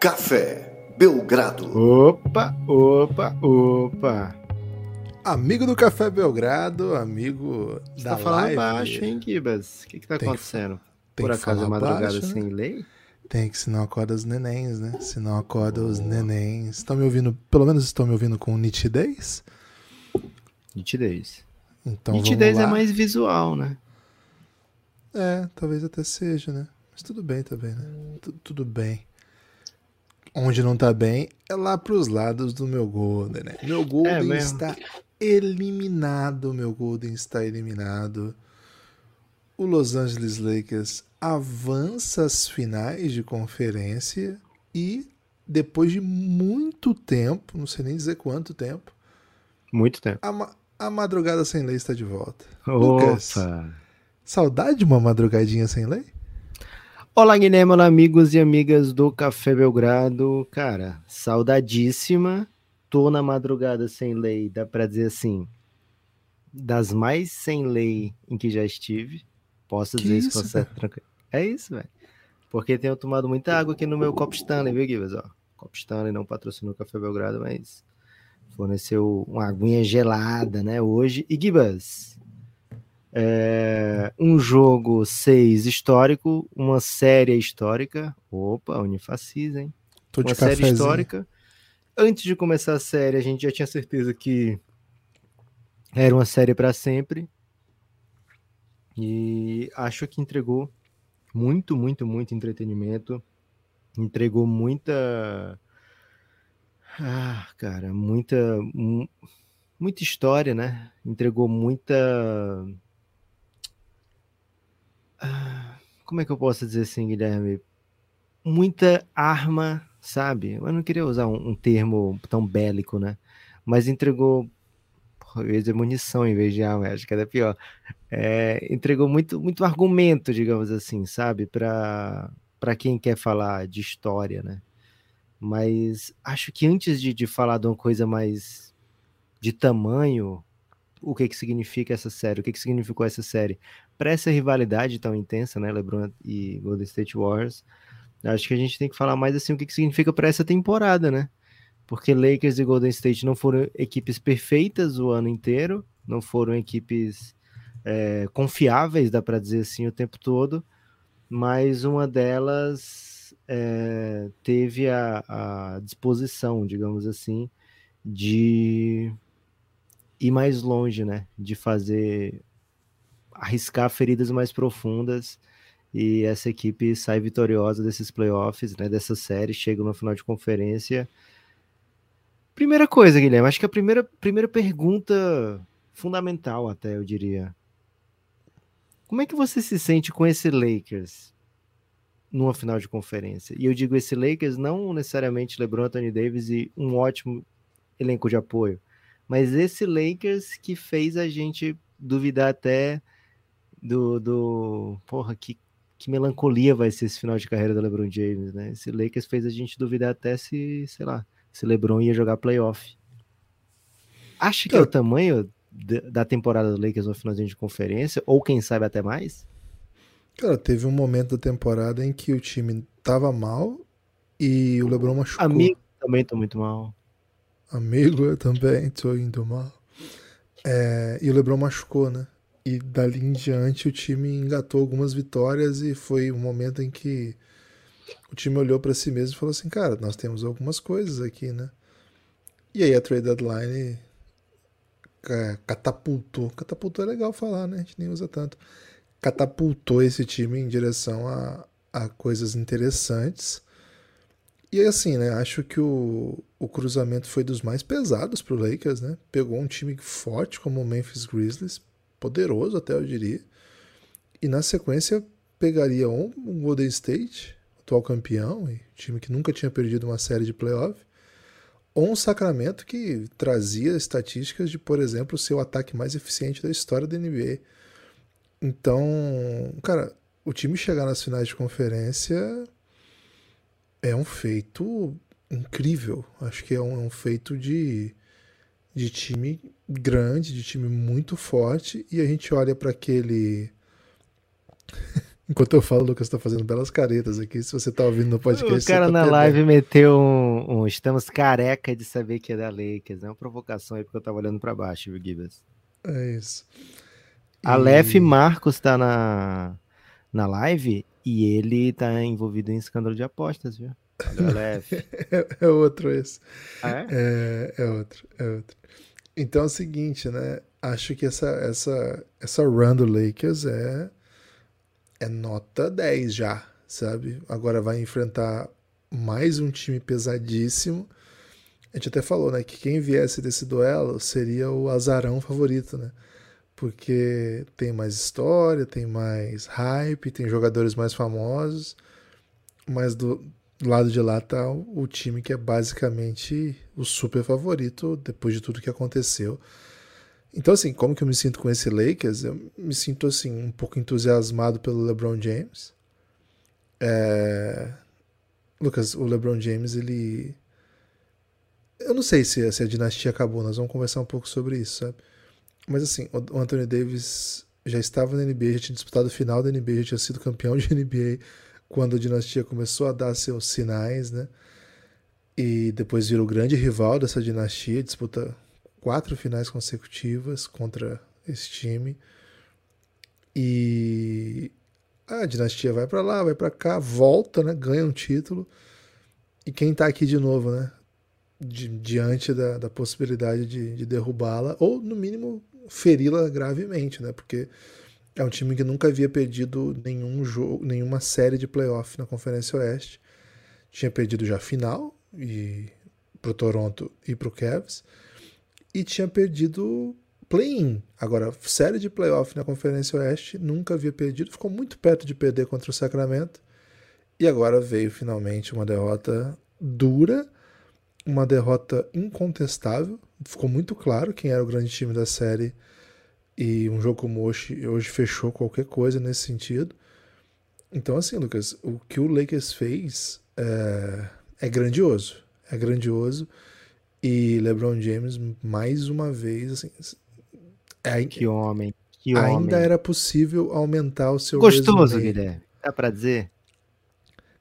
Café Belgrado. Opa, opa, opa. Amigo do Café Belgrado, amigo Você da tá falando live. baixo, hein, Gibas? O que que tá Tem que- acontecendo? tem Por que acaso é madrugada baixo, né? sem lei? Tem que se não acorda os nenéns, né? Se não acorda os nenéns. Estão me ouvindo, pelo menos estão me ouvindo com nitidez? Nitidez. Então Nitidez vamos é mais visual, né? É, talvez até seja, né? Mas tudo bem também, né? Tu- tudo bem. Onde não tá bem é lá pros lados do meu Golden, né? Meu Golden mesmo. está eliminado, meu Golden está eliminado. O Los Angeles Lakers avança às finais de conferência e depois de muito tempo, não sei nem dizer quanto tempo, Muito tempo. a, ma- a madrugada sem lei está de volta. Lucas. Opa! Saudade de uma madrugadinha sem lei? Olá, Guilherme, olá, amigos e amigas do Café Belgrado. Cara, saudadíssima. Tô na madrugada sem lei, dá pra dizer assim, das mais sem lei em que já estive. Posso Que dizer isso, isso, com certa tranquilo. É isso, velho. Porque tenho tomado muita água aqui no meu copo Stanley, viu, Gibas? Ó, copo Stanley não patrocinou o Café Belgrado, mas forneceu uma aguinha gelada, né, hoje. E Gibas, é, um jogo 6 histórico, uma série histórica. Opa, Unifacis, hein? Tô uma série cafezinho. histórica. Antes de começar a série, a gente já tinha certeza que era uma série para sempre. E acho que entregou muito, muito, muito entretenimento. Entregou muita. Ah, cara, muita. mu- Muita história, né? Entregou muita. Ah, Como é que eu posso dizer assim, Guilherme? Muita arma, sabe? Eu não queria usar um, um termo tão bélico, né? Mas entregou. Porra, Eu ia dizer munição em vez de arma, acho que era pior. É, entregou muito, muito argumento, digamos assim, sabe? Para para quem quer falar de história, né? Mas acho que antes de, de falar de uma coisa mais de tamanho, o que que significa essa série? O que que significou essa série? Para essa rivalidade tão intensa, né? LeBron e Golden State Warriors, acho que a gente tem que falar mais assim o que que significa para essa temporada, né? Porque Lakers e Golden State não foram equipes perfeitas o ano inteiro, não foram equipes é, confiáveis, dá para dizer assim, o tempo todo, mas uma delas é, teve a, a disposição, digamos assim, de ir mais longe, né? De fazer arriscar feridas mais profundas e essa equipe sai vitoriosa desses playoffs, né? Dessa série, chega no final de conferência. Primeira coisa, Guilherme, acho que a primeira, primeira pergunta fundamental, até eu diria. Como é que você se sente com esse Lakers numa final de conferência? E eu digo esse Lakers não necessariamente LeBron, Anthony Davis e um ótimo elenco de apoio, mas esse Lakers que fez a gente duvidar até do, do porra, que, que melancolia vai ser esse final de carreira do LeBron James, né? Esse Lakers fez a gente duvidar até se, sei lá, se LeBron ia jogar playoff. Acha que é o tamanho da- da temporada do Lakers no finalzinho de conferência, ou quem sabe até mais? Cara, teve um momento da temporada em que o time tava mal e o LeBron machucou. Amigo também tô muito mal. Amigo, eu também tô indo mal. É, e o LeBron machucou, né? E dali em diante o time engatou algumas vitórias e foi um momento em que o time olhou pra si mesmo e falou assim: cara, nós temos algumas coisas aqui, né? E aí a trade deadline ca- catapultou. Catapultou é legal falar, né? A gente nem usa tanto. Catapultou esse time em direção a, a coisas interessantes. E assim, né? Acho que o, o cruzamento foi dos mais pesados pro Lakers, né? Pegou um time forte como o Memphis Grizzlies, poderoso até eu diria. E na sequência pegaria um, um Golden State, atual campeão, e time que nunca tinha perdido uma série de playoff, ou um Sacramento que trazia estatísticas de, por exemplo, ser o ataque mais eficiente da história da NBA. Então, cara, o time chegar nas finais de conferência é um feito incrível. Acho que é um, é um feito de, de time grande, de time muito forte. E a gente olha para aquele Enquanto eu falo, o Lucas tá fazendo belas caretas aqui. Se você tá ouvindo no podcast. O cara tá na perdendo. live meteu um, um, Estamos careca de saber que é da Lakers. É uma provocação aí porque eu tava olhando pra baixo, viu, Gibbs? É isso. Aleph e... Marcos tá na, na live e ele tá envolvido em escândalo de apostas, viu? É, é, outro esse. Ah, é? é? É, outro, é outro. Então é o seguinte, né? Acho que essa, essa, essa run do Lakers é é nota 10 já, sabe? Agora vai enfrentar mais um time pesadíssimo. A gente até falou, né, que quem viesse desse duelo seria o azarão favorito, né? Porque tem mais história, tem mais hype, tem jogadores mais famosos, mas do, lado de lá tá o, time que é basicamente o super favorito depois de tudo que aconteceu. Então, assim, como que eu me sinto com esse Lakers? Eu me sinto, assim, um pouco entusiasmado pelo LeBron James. É... Lucas, o LeBron James, ele... Eu não sei se, se a dinastia acabou, nós vamos conversar um pouco sobre isso, sabe? Mas, assim, o Anthony Davis já estava na NBA, já tinha disputado o final da NBA, já tinha sido campeão de NBA quando a dinastia começou a dar seus sinais, né? E depois virou grande rival dessa dinastia, disputa quatro finais consecutivas contra esse time. E a dinastia vai para lá, vai para cá, volta, né? Ganha um título. E quem tá aqui de novo, né? Di diante da, da possibilidade de, de derrubá-la, ou no mínimo feri-la gravemente, né? Porque é um time que nunca havia perdido nenhum jogo, nenhuma série de playoff na Conferência Oeste. Tinha perdido já a final e pro Toronto e pro Cavs e tinha perdido play-in. Agora, série de playoff na Conferência Oeste, nunca havia perdido, ficou muito perto de perder contra o Sacramento. E agora veio finalmente uma derrota dura, uma derrota incontestável. Ficou muito claro quem era o grande time da série. E um jogo como hoje, hoje fechou qualquer coisa nesse sentido. Então, assim, Lucas, o que o Lakers fez é, é grandioso. É grandioso. E LeBron James, mais uma vez, assim. É, que homem. Que ainda homem. era possível aumentar o seu. Gostoso, resume. Guilherme. Dá pra dizer?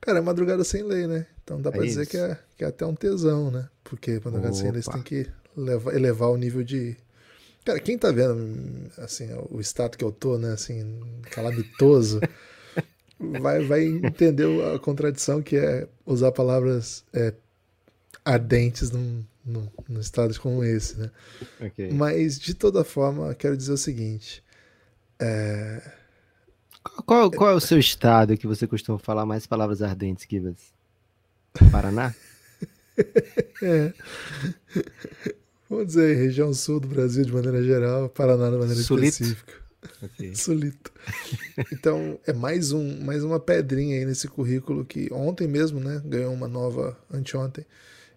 Cara, é madrugada sem lei, né? Então dá pra é dizer que é, que é até um tesão, né? Porque madrugada Opa. sem lei você tem que levar, elevar o nível de. Cara, quem tá vendo, assim, o estado que eu tô, né? Assim, calamitoso. vai, vai entender a contradição que é usar palavras é, ardentes num, num, num estado como esse, né? Okay. Mas, de toda forma, quero dizer o seguinte. É... Qual, qual é o seu estado que você costuma falar mais palavras ardentes, Kivas? Paraná? é. Vamos dizer, região sul do Brasil de maneira geral, Paraná de maneira específica. Okay. Sulito. Então, é mais, um, mais uma pedrinha aí nesse currículo que ontem mesmo, né, ganhou uma nova, anteontem,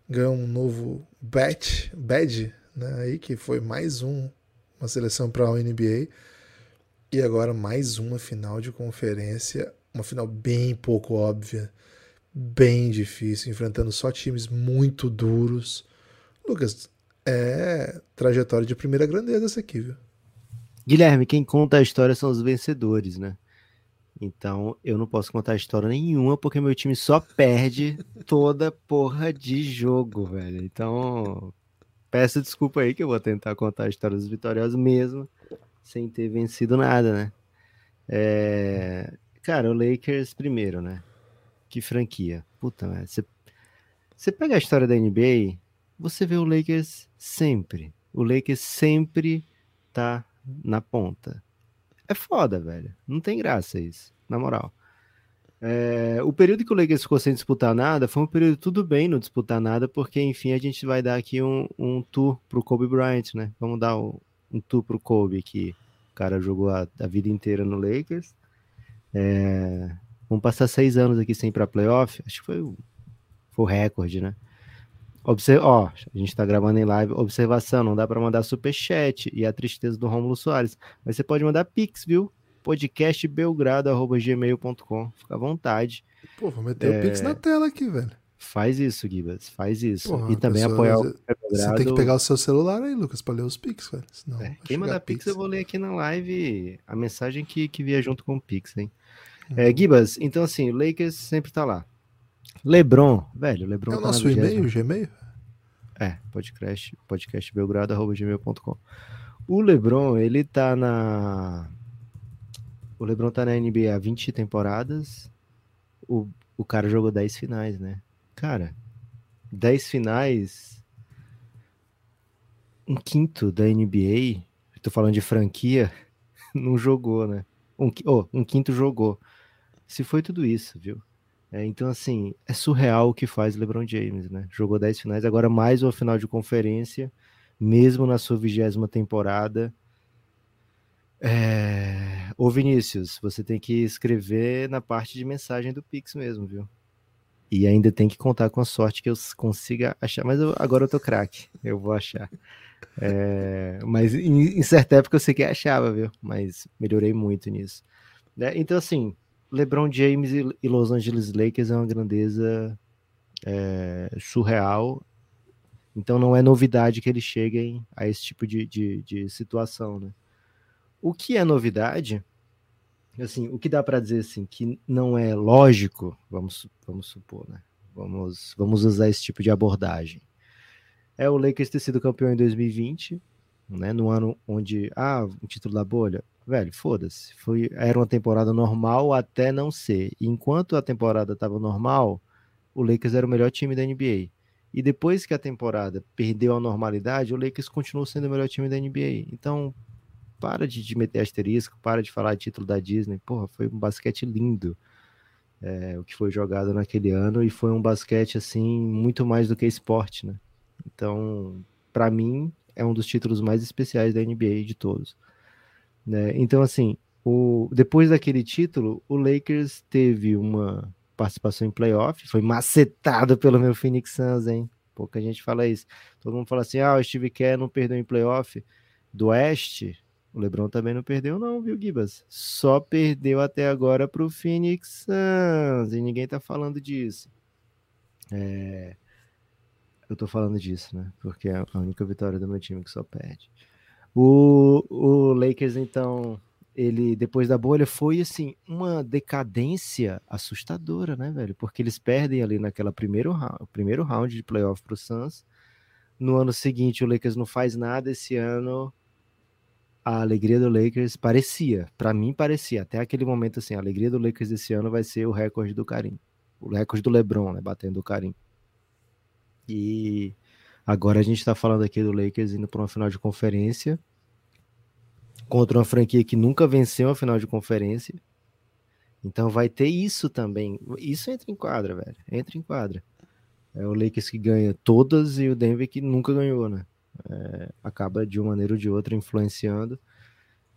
ganhou um novo batch, badge, né, aí que foi mais um, uma seleção para a NBA e agora mais uma final de conferência, uma final bem pouco óbvia, bem difícil, enfrentando só times muito duros. Lucas, é trajetória de primeira grandeza essa aqui, viu? Guilherme, quem conta a história são os vencedores, né? Então, eu não posso contar história nenhuma porque meu time só perde toda porra de jogo, velho. Então, peço desculpa aí que eu vou tentar contar a história dos vitoriosos mesmo, sem ter vencido nada, né? É... Cara, o Lakers primeiro, né? Que franquia. Puta. Você... você pega a história da NBA, você vê o Lakers sempre. O Lakers sempre tá na ponta. É foda, velho. Não tem graça isso, na moral. É, o período que o Lakers ficou sem disputar nada foi um período tudo bem não disputar nada, porque enfim a gente vai dar aqui um, um tour pro Kobe Bryant, né? Vamos dar um, um tour pro Kobe que o cara jogou a, a vida inteira no Lakers. É, vamos passar seis anos aqui sem ir pra playoff. Acho que foi o, foi o recorde, né? Observa, ó, a gente tá gravando em live. Observação, não dá para mandar super chat e a tristeza do Rômulo Soares, mas você pode mandar pix, viu? podcastbelgrado@gmail.com. Fica à vontade. Pô, vou meter é... o pix na tela aqui, velho. Faz isso, Gibas, faz isso. Porra, e também apoiar o. Você tem que pegar o seu celular aí, Lucas, para ler os pix, velho. Senão é, quem mandar pix, pix, eu vou ler aqui na live a mensagem que, que via junto com o pix, hein? É, Gibas, então assim, o Lakers sempre tá lá. LeBron, velho, LeBron É o tá nosso e-mail, 20ª Gmail? É, podcast, podcastbelgrado.gmail.com. O LeBron, ele tá na. O LeBron tá na NBA há 20 temporadas. O, o cara jogou 10 finais, né? Cara, 10 finais. Um quinto da NBA, tô falando de franquia, não jogou, né? Um, oh, um quinto jogou. Se foi tudo isso, viu? É, então, assim, é surreal o que faz LeBron James, né? Jogou 10 finais, agora mais uma final de conferência, mesmo na sua vigésima temporada. É... Ô Vinícius, você tem que escrever na parte de mensagem do Pix mesmo, viu? E ainda tem que contar com a sorte que eu consiga achar. Mas eu- agora eu tô craque, eu vou achar. É, Mas em, em certa época eu sei que achava, viu? Mas melhorei muito nisso. né? Então, assim, LeBron James e Los Angeles Lakers é uma grandeza é, surreal. Então não é novidade que eles cheguem a esse tipo de, de, de situação, né? O que é novidade, assim, o que dá para dizer assim que não é lógico, vamos, vamos supor, né? Vamos, vamos usar esse tipo de abordagem. É o Lakers ter sido campeão em 2020, né? No ano onde ah, o título da bolha, velho, foda-se. Foi era uma temporada normal até não ser. E enquanto a temporada estava normal, o Lakers era o melhor time da NBA. E depois que a temporada perdeu a normalidade, o Lakers continuou sendo o melhor time da NBA. Então, para de, de meter asterisco, para de falar título da Disney. Porra, foi um basquete lindo é, o que foi jogado naquele ano e foi um basquete assim muito mais do que esporte, né? Então, para mim, é um dos títulos mais especiais da NBA de todos. Né? Então, assim, o, depois daquele título, o Lakers teve uma participação em playoff, foi macetado pelo meu Phoenix Suns, hein? Pouca gente fala isso. Todo mundo fala assim: ah, o Steve Kerr não perdeu em playoff do Oeste. O LeBron também não perdeu, não, viu, Gibas? Só perdeu até agora pro Phoenix Suns e ninguém tá falando disso. É... Eu tô falando disso, né? Porque é a única vitória do meu time que só perde. O, o Lakers, então, ele depois da bolha foi assim uma decadência assustadora, né, velho? Porque eles perdem ali naquela primeiro round, primeiro round de playoff pro Suns. No ano seguinte o Lakers não faz nada, esse ano a alegria do Lakers parecia, para mim parecia, até aquele momento assim, a alegria do Lakers esse ano vai ser o recorde do Karim. O recorde do LeBron, né, batendo o Karim. E agora a gente tá falando aqui do Lakers indo para uma final de conferência contra uma franquia que nunca venceu a final de conferência. Então vai ter isso também. Isso entra em quadra, velho. Entra em quadra. É o Lakers que ganha todas e o Denver que nunca ganhou, né? É, acaba de uma maneira ou de outra influenciando.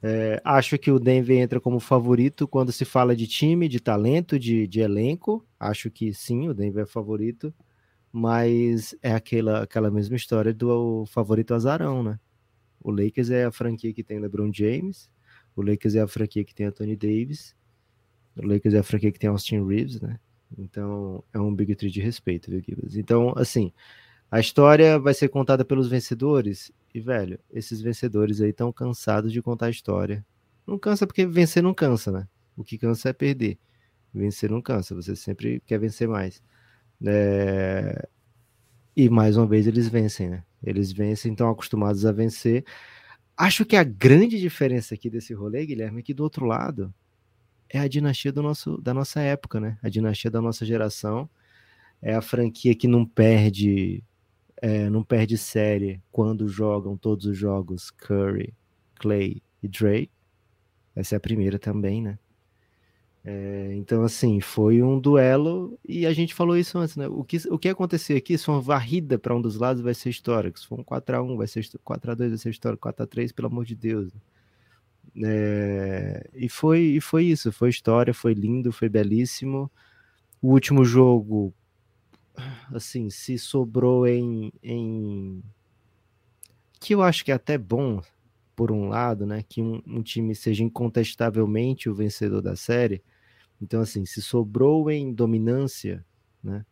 É, acho que o Denver entra como favorito quando se fala de time, de talento, de, de elenco. Acho que sim, o Denver é favorito. Mas é aquela, aquela mesma história do favorito azarão, né? O Lakers é a franquia que tem LeBron James, o Lakers é a franquia que tem Anthony Davis, o Lakers é a franquia que tem Austin Reeves, né? Então é um Big Three de respeito, viu, Gibbs? Então, assim, a história vai ser contada pelos vencedores, e, velho, esses vencedores aí estão cansados de contar a história. Não cansa porque vencer não cansa, né? O que cansa é perder. Vencer não cansa, você sempre quer vencer mais. É... E mais uma vez eles vencem, né? Eles vencem, estão acostumados a vencer. Acho que a grande diferença aqui desse rolê, Guilherme, é que do outro lado é a dinastia do nosso, da nossa época, né? A dinastia da nossa geração. É a franquia que não perde, é, não perde série quando jogam todos os jogos Curry, Clay e Dre. Essa é a primeira também, né? É, então, assim, foi um duelo e a gente falou isso antes, né? O que, o que acontecer aqui, se uma varrida para um dos lados, vai ser histórico. Se for um 4x1, vai ser 4x2, vai ser histórico. 4x3, pelo amor de Deus. É, e, foi, e foi isso, foi história, foi lindo, foi belíssimo. O último jogo, assim, se sobrou em, em. que eu acho que é até bom, por um lado, né? Que um, um time seja incontestavelmente o vencedor da série. Então, assim, se sobrou em dominância, né?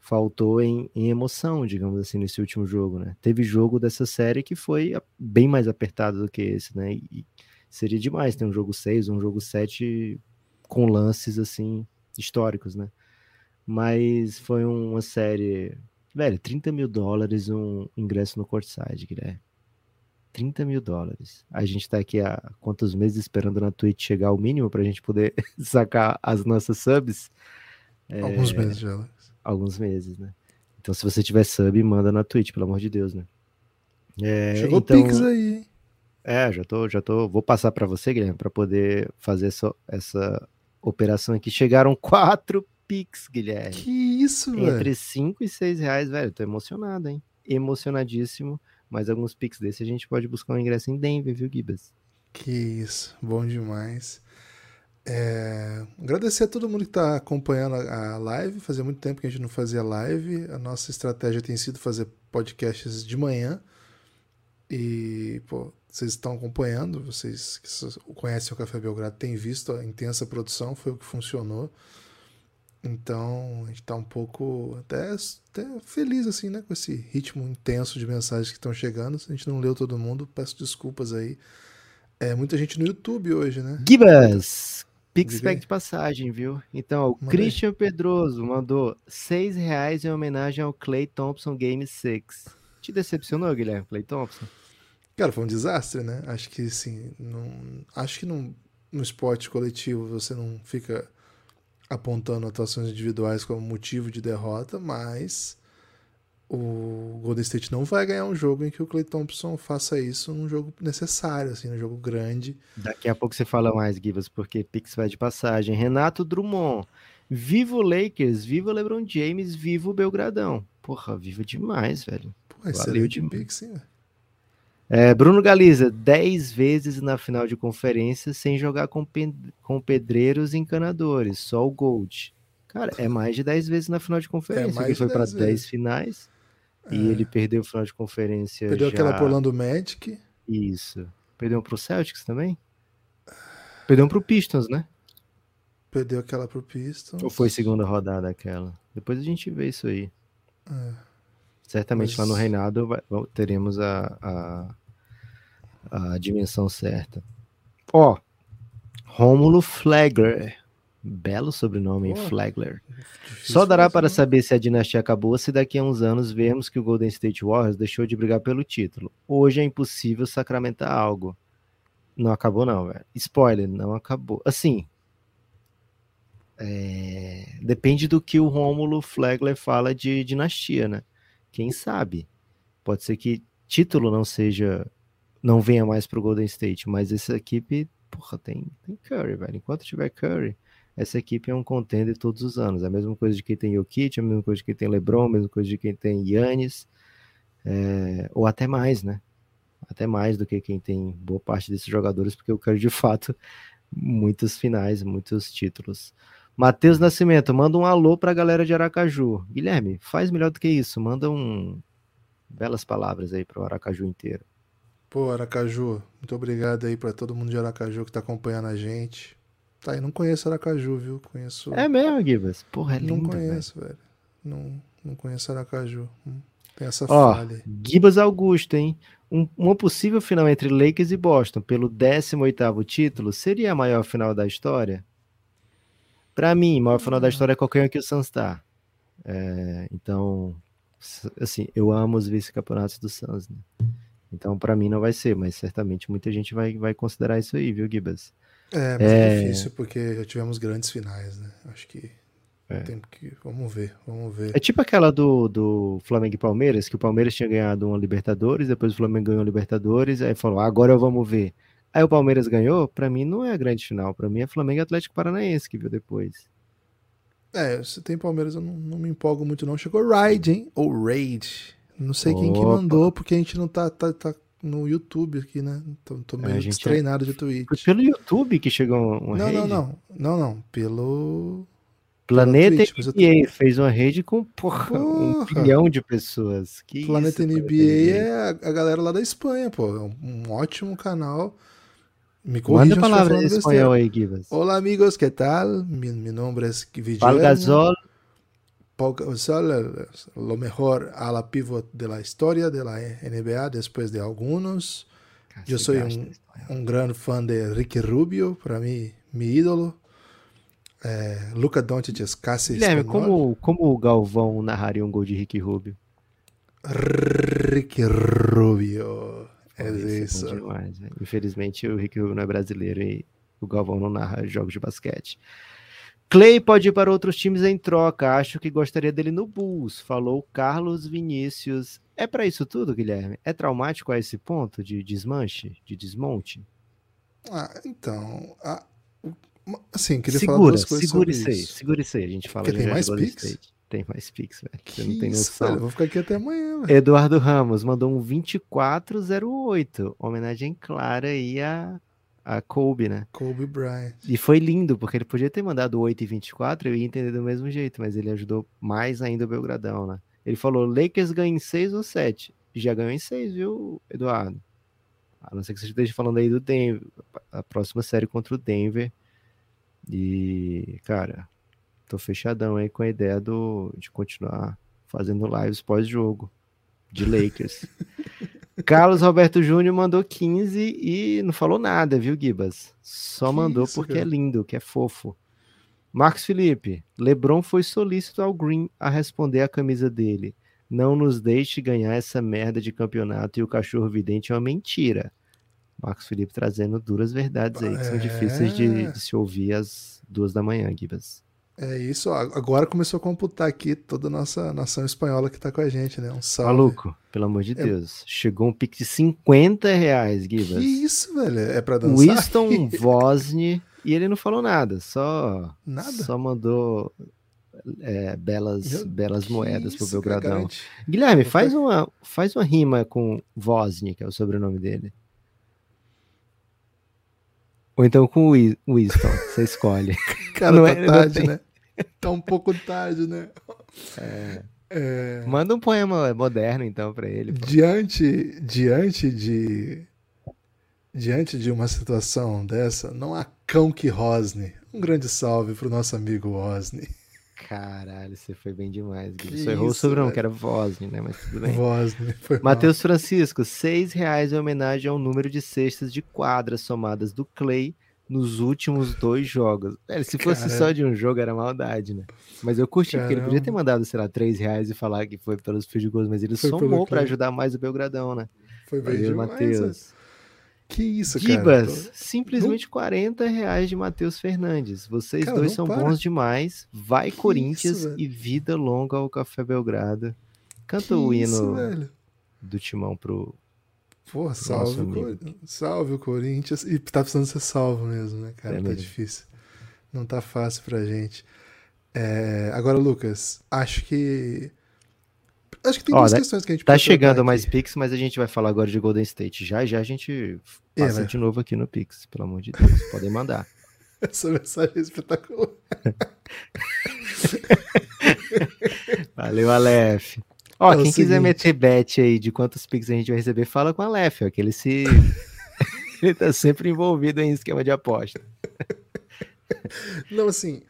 Faltou em, em, emoção, digamos assim, nesse último jogo, né? Teve jogo dessa série que foi bem mais apertado do que esse, né? E seria demais ter um jogo 6, um jogo 7 com lances assim históricos, né? Mas foi uma série. Velho, 30 mil dólares um ingresso no Courtside, Guilherme. 30 mil dólares. A gente tá aqui há quantos meses esperando na Twitch chegar ao mínimo pra gente poder sacar as nossas subs? Alguns é... meses já. Alex. Alguns meses, né? Então, se você tiver sub, manda na Twitch, pelo amor de Deus, né? É, Chegou então... Pix aí, hein? É, já tô, já tô. Vou passar para você, Guilherme, para poder fazer essa, essa operação aqui. Chegaram quatro Pix, Guilherme. Que isso, Entre velho? Entre 5 e 6 reais, velho. Tô emocionado, hein? Emocionadíssimo. Mas alguns Pix desse a gente pode buscar um ingresso em Denver, viu, Gibas? Que isso, bom demais. É... Agradecer a todo mundo que está acompanhando a live. Fazia muito tempo que a gente não fazia live. A nossa estratégia tem sido fazer podcasts de manhã. E, pô, vocês estão acompanhando, vocês que conhecem o Café Belgrado têm visto a intensa produção, foi o que funcionou. Então, a gente está um pouco até, até feliz, assim, né? Com esse ritmo intenso de mensagens que estão chegando. Se a gente não leu todo mundo, peço desculpas aí. É muita gente no YouTube hoje, né? Gibas! Pixpack de passagem, viu? Então, o. Christian Pedroso mandou 6 reais em homenagem ao Clay Thompson Game 6. Te decepcionou, Guilherme, Clay Thompson? Cara, foi um desastre, né? Acho que sim. Não, acho que no, no esporte coletivo você não fica apontando atuações individuais como motivo de derrota, mas o Golden State não vai ganhar um jogo em que o Clay Thompson faça isso num jogo necessário, assim, num jogo grande. Daqui a pouco você fala mais, Givas, porque Pix vai de passagem. Renato Drummond. Vivo Lakers, vivo LeBron James, vivo Belgradão. Porra, vivo demais, velho. Pô, Valeu demais. Pix, hein, velho? É, Bruno Galiza, 10 vezes na final de conferência sem jogar com, pe com pedreiros e encanadores, só o Gold. Cara, é mais de 10 vezes na final de conferência. É ele foi para 10 finais é. e ele perdeu o final de conferência. Perdeu já... aquela pro Orlando Magic. Isso. Perdeu pro Celtics também? Perdeu pro Pistons, né? Perdeu aquela pro Pistons. Ou foi segunda rodada aquela? Depois a gente vê isso aí. É. Certamente Mas... lá no Reinado vai, teremos a, a, a, dimensão certa. Ó, Rômulo Flagler. Belo sobrenome, oh, Flagler. Só dará para saber se a dinastia acabou se daqui a uns anos vermos que o Golden State Warriors deixou de brigar pelo título. Hoje é impossível sacramentar algo. Não acabou, não, velho. Spoiler, não acabou. Assim, é... depende do que o Rômulo Flagler fala de dinastia, né? Quem sabe? Pode ser que título não seja, não venha mais para o Golden State, mas essa equipe, porra, tem, tem Curry, velho. Enquanto tiver Curry, essa equipe é um contender todos os anos. É a mesma coisa de quem tem Jokic, é a mesma coisa de quem tem LeBron, a mesma coisa de quem tem Yannis, é, ou até mais, né? Até mais do que quem tem boa parte desses jogadores, porque o Curry, de fato, muitos finais, muitos títulos. Matheus Nascimento, manda um alô para a galera de Aracaju. Guilherme, faz melhor do que isso. Manda um belas palavras aí para o Aracaju inteiro. Pô, Aracaju, muito obrigado aí para todo mundo de Aracaju que está acompanhando a gente. Tá, aí, não conheço Aracaju, viu? Conheço. É mesmo, Gibas? Porra, é lindo. Não conheço, velho. velho. Não, não conheço Aracaju. Hum, tem essa Ó, falha. Gibas Augusto, hein? Um, uma possível final entre Lakers e Boston pelo 18º título seria a maior final da história? Para mim, o maior final da história é qualquer um que o Suns tá. É, então, assim, eu amo os vice-campeonatos do Suns, né? Então, para mim não vai ser, mas certamente muita gente vai, vai considerar isso aí, viu, Gibas? É, mas é... é difícil porque já tivemos grandes finais, né? Acho que é. tem que. Vamos ver, vamos ver. É tipo aquela do, do Flamengo e Palmeiras, que o Palmeiras tinha ganhado uma Libertadores, depois o Flamengo ganhou a Libertadores, aí falou, agora vamos ver. Aí o Palmeiras ganhou, para mim não é a grande final, para mim é Flamengo e Atlético Paranaense que viu depois. É, se tem Palmeiras eu não, não me empolgo muito não. Chegou Raid, hein? Ou Raid. Não sei Opa. quem que mandou, porque a gente não tá, tá, tá no YouTube aqui, né? Tô, tô meio é, destreinado é... de Twitch. Pelo YouTube que chegou uma não, rede? Não, não, não. Não, Pelo... Planeta Twitch, NBA tô... fez uma rede com porra, porra. um bilhão de pessoas. Que Planeta isso, NBA é a, a, galera lá da Espanha, pô. É um, um ótimo canal Me Manda palavras em espanhol aí, Givas. Hola amigos, ¿qué tal? Mi, mi nombre es Guillermo. Gasol. Paul Gasol, lo mejor a la pivot de la historia de la NBA después de algunos. Casi Yo soy un, un gran fan de Ricky Rubio, para mí, mi ídolo. É, Luca Doncic, Cassi Guilherme, como, como o Galvão narraria um gol de Ricky Rubio? Ricky Rubio. É isso. Demais, Infelizmente o Ricky Rubio não é brasileiro e o Galvão não narra jogos de basquete. Clay pode ir para outros times em troca. Acho que gostaria dele no Bulls. Falou Carlos Vinícius. É para isso tudo, Guilherme? É traumático a esse ponto de desmanche, de desmonte? Ah, então. Ah, assim, queria segura, falar duas coisas segura sobre isso aí, segura isso aí. A gente fala Porque tem mais Pix? Tem mais Pix, velho. Que Você não tem isso, noção. velho, eu vou ficar aqui até amanhã, velho. Eduardo Ramos mandou um 2408. Homenagem clara aí a, a Kobe, né? Kobe Bryant. E foi lindo, porque ele podia ter mandado 8 e 24, eu ia entender do mesmo jeito, mas ele ajudou mais ainda o Belgradão, né? Ele falou: Lakers ganha em 6 ou 7. Já ganhou em 6, viu, Eduardo? A não ser que você esteja falando aí do Denver, a próxima série contra o Denver. E, cara, tô fechadão aí com a ideia do, de continuar fazendo lives pós-jogo de Lakers. Carlos Roberto Júnior mandou 15 e não falou nada, viu, Gibas? Só Que mandou isso, porque cara? é lindo, que é fofo. Marcos Felipe, LeBron foi solícito ao Green a responder a camisa dele. Não nos deixe ganhar essa merda de campeonato e o cachorro vidente é uma mentira. Marcos Felipe trazendo duras verdades aí que são É. difíceis de, de se ouvir às duas da manhã, Gibas. É isso, ó, agora começou a computar aqui toda a nossa nação espanhola que tá com a gente, né? Um salve. Maluco, pelo amor de Deus. Chegou um pique de 50 reais, Que Gibas. isso, velho? É pra dançar? Winston Vosny e ele não falou nada, só Nada? só mandou é, belas Meu, belas Que moedas pro isso, cara, Belgradão. garante- Guilherme, Vou faz uma faz uma rima com Vosny, que é o sobrenome dele. Ou então com Wi- Winston, você escolhe. Cara, Não tá é- tarde, né? Tá um pouco tarde, né? É, Manda um poema moderno então pra ele. pô. diante, diante de diante de uma situação dessa, não há cão que rosne. Um grande salve pro nosso amigo Osni. Caralho, você foi bem demais, Gui. Que Só errou o sobrenome, que era Vosny, né? Mas tudo bem. Vosni, foi. Matheus Francisco, seis reais em homenagem ao número de cestas de quadras somadas do Clay nos últimos dois jogos. Velho, se fosse Caramba. só de um jogo, era maldade, né? Mas eu curti, porque ele podia ter Caramba. mandado, sei lá, três reais e falar que foi pelos fios de gols, mas ele Foi somou pra Clay. ajudar mais o Belgradão, né? Foi bem Valeu, demais, Matheus. né? Que isso, cara. Gibas, simplesmente 40 reais de Matheus Fernandes. Vocês Cara, dois não são para. bons demais. Vai, Que Corinthians, isso, e vida longa ao Café Belgrado. Canta Que o isso, hino velho. do timão pro, Porra, nosso salve, o. Cor- salve o Corinthians. E tá precisando ser salvo mesmo, né, cara? É tá mesmo. difícil. Não tá fácil pra gente. É, Agora, Lucas, acho que. Acho que tem Ó, duas né, questões que a gente Tá chegando mais. Pix, mas a gente vai falar agora de Golden State. Já já a gente É, passa né? de novo aqui no Pix, pelo amor de Deus. Podem mandar. Essa mensagem é espetacular. Valeu, Aleph. Ó, É o quem quiser meter bet aí de quantos Pix a gente vai receber, fala com a Aleph, ó, que ele se. ele tá sempre envolvido em esquema de aposta. Não, assim,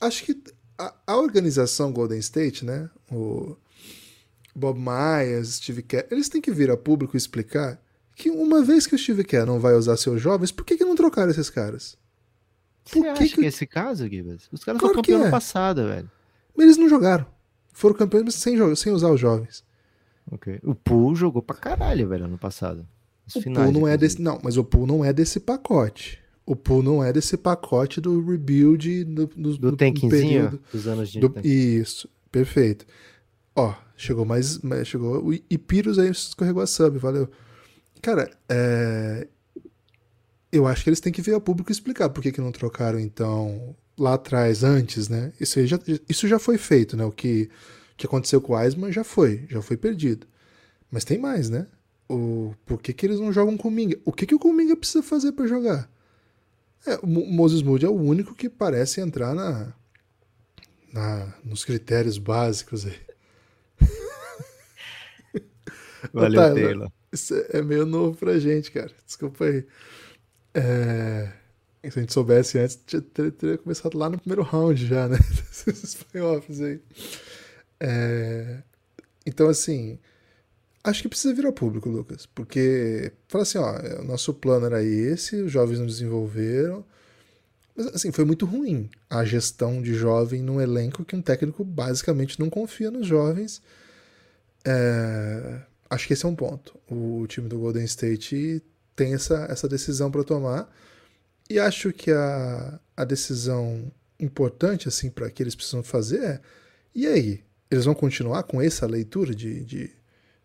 acho que a, a organização Golden State, né? O Bob Myers, Steve Kerr, eles têm que vir a público e explicar que uma vez que o Steve Kerr não vai usar seus jovens, por que, que não trocaram esses caras? Você Por acha que que, que- é esse caso, Gibas? Os caras Claro foram que campeão é. ano passado, velho. Eles não jogaram. Foram campeões mas sem, sem usar os jovens. Ok. O Poole jogou pra caralho, velho, ano passado. Os O finais, pool não é desse. Não, mas o pool não é desse pacote. O pool não é desse pacote do rebuild Do no tanquinzinho período. dos anos de. Do- isso, perfeito. Ó, chegou mais. Chegou o Ipirus aí escorregou a sub, valeu. Cara, é, eu acho que eles têm que vir a público explicar por que, que não trocaram, então, lá atrás, antes, né? Isso, já, isso já foi feito, né? O que, que aconteceu com o Eisman já foi, já foi perdido. Mas tem mais, né? O, por que, que eles não jogam com o Minga? O que, que o Kuminga precisa fazer pra jogar? É, o Mo- Moses Moody é o único que parece entrar na, na, nos critérios básicos aí. Valeu. Taylor. Isso é meio novo pra gente, cara. Desculpa aí. É, Se a gente soubesse antes, teria, começado lá no primeiro round já, né? Esses playoffs aí. É, Então, assim, acho que precisa vir ao público, Lucas. Porque, fala assim, ó, o nosso plano era esse, os jovens não desenvolveram, Mas assim, foi muito ruim a gestão de jovem num elenco que um técnico basicamente não confia nos jovens. É... Acho que esse é um ponto. O time do Golden State tem essa, essa decisão para tomar. E acho que a, a decisão importante assim para que eles precisam fazer é: e aí? Eles vão continuar com essa leitura de, de,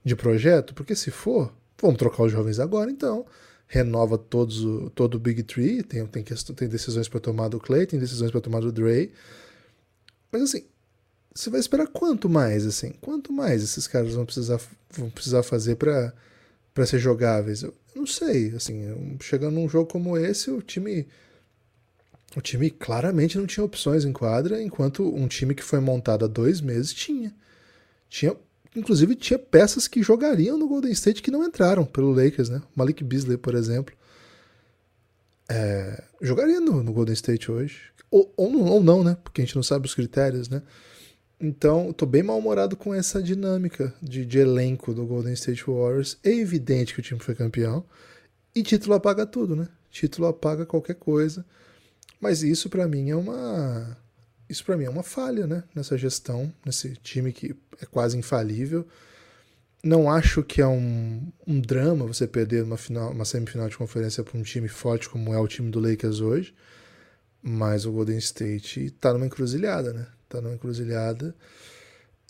de projeto? Porque se for, vamos trocar os jovens agora então renova todos o, todo o Big Tree, tem, tem, tem decisões para tomar do Clay, tem decisões para tomar do Dre. Mas assim, você vai esperar quanto mais, assim? Quanto mais esses caras vão precisar, vão precisar fazer para ser jogáveis? Eu não sei, assim, chegando num jogo como esse, o time o time claramente não tinha opções em quadra, enquanto um time que foi montado há dois meses tinha. Tinha inclusive tinha peças que jogariam no Golden State que não entraram pelo Lakers, né? Malik Beasley, por exemplo. É, jogaria no, no, Golden State hoje. Ou, ou, ou, não, né? Porque a gente não sabe os critérios, né? Então, tô bem mal-humorado com essa dinâmica de, de, elenco do Golden State Warriors. É evidente que o time foi campeão. E título apaga tudo, né? Título apaga qualquer coisa. Mas isso para mim é uma isso para mim é uma falha, né? Nessa gestão, nesse time que é quase infalível. Não acho que é um, um drama você perder uma, final, uma semifinal de conferência para um time forte como é o time do Lakers hoje. Mas o Golden State tá numa encruzilhada, né? Tá numa encruzilhada.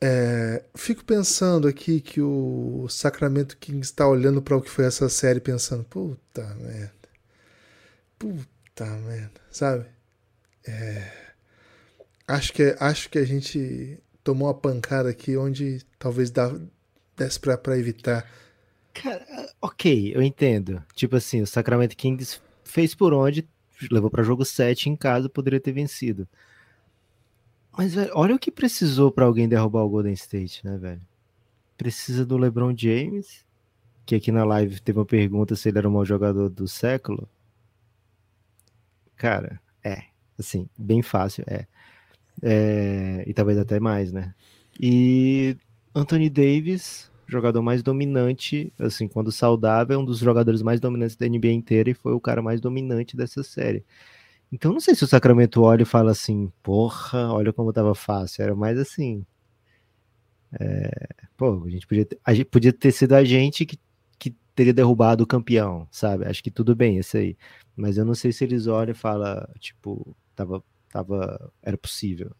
É, fico pensando aqui que o Sacramento Kings está olhando para o que foi essa série pensando, puta merda. Puta merda, sabe? É Acho que, acho que a gente tomou uma pancada aqui onde talvez dá, desse pra evitar. Cara, ok, eu entendo. Tipo assim, o Sacramento Kings fez por onde, levou para jogo 7 em casa, poderia ter vencido. Mas, velho, olha o que precisou para alguém derrubar o Golden State, né, velho? Precisa do LeBron James, que aqui na live teve uma pergunta se ele era o maior jogador do século. Cara, é. Assim, bem fácil, é. É, e talvez até mais, né? E Anthony Davis, jogador mais dominante, assim, quando saudável, é um dos jogadores mais dominantes da NBA inteira e foi o cara mais dominante dessa série. Então não sei se o Sacramento olha e fala assim, porra, olha como tava fácil. Era mais assim. É, pô, a gente podia ter, a gente podia ter sido a gente que, que teria derrubado o campeão, sabe? Acho que tudo bem, esse aí. Mas eu não sei se eles olham e falam, tipo, tava tava, era possível,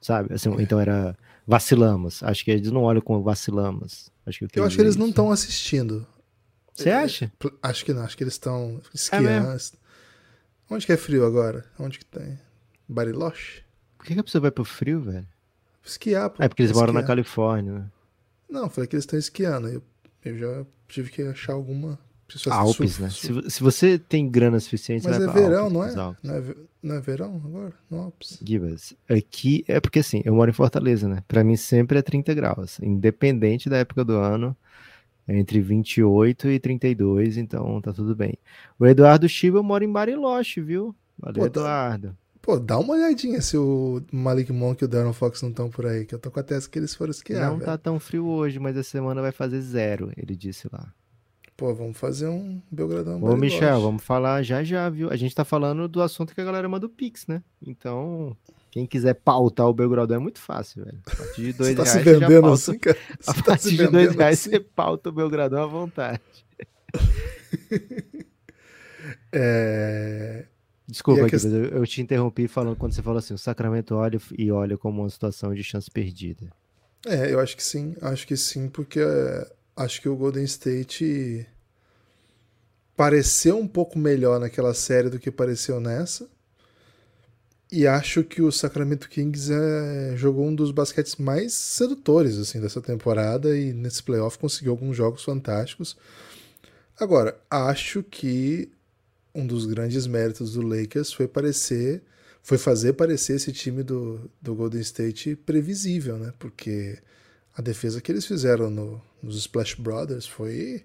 sabe? Assim, é. Então era vacilamos. Acho que eles não olham como vacilamos. Acho que eu, eu acho que eles não estão assistindo. Você é, acha? Acho que não, acho que eles estão esquiando. É Onde que é frio agora? Onde que tem? Bariloche? Por que, que a pessoa vai pro frio, velho? Esquiar, pô. É porque eles moram na Califórnia, né? Não, falei que eles estão esquiando. Eu, eu já tive que achar alguma Alpes, né? Se, se, você tem grana suficiente, Mas é verão, Alpes, não, é? não é? Não é verão agora? No Alpes? Gibas, aqui é porque assim, eu moro em Fortaleza, né? Pra mim sempre é 30 graus, independente da época do ano, entre 28 e 32, então tá tudo bem. O Eduardo Chiba mora em Bariloche, viu? Valeu, Pô, Eduardo. Dá, pô, dá uma olhadinha se o Malik Monk e o Darren Fox não estão por aí, que eu tô com a testa que eles foram esquiar. Não tá velho. tá tão frio hoje, mas a semana vai fazer zero, ele disse lá. Pô, vamos fazer um Belgradão. Ô, Michel, vamos falar já já, viu? A gente tá falando do assunto que a galera manda o Pix, né? Então, quem quiser pautar o Belgradão é muito fácil, velho. A partir de dois tá reais. Se vendendo pauta... assim, cara? Você a tá partir de dois reais assim? você pauta o Belgradão à vontade. é... Desculpa, aqui, questão... eu te interrompi falando quando você falou assim: o Sacramento olha e olha como uma situação de chance perdida. É, eu acho que sim, acho que sim, porque acho que o Golden State pareceu um pouco melhor naquela série do que pareceu nessa. E acho que o Sacramento Kings é, jogou um dos basquetes mais sedutores assim dessa temporada e nesse playoff conseguiu alguns jogos fantásticos. Agora, acho que um dos grandes méritos do Lakers foi parecer, foi fazer parecer esse time do, do Golden State previsível, né? Porque a defesa que eles fizeram no, nos Splash Brothers foi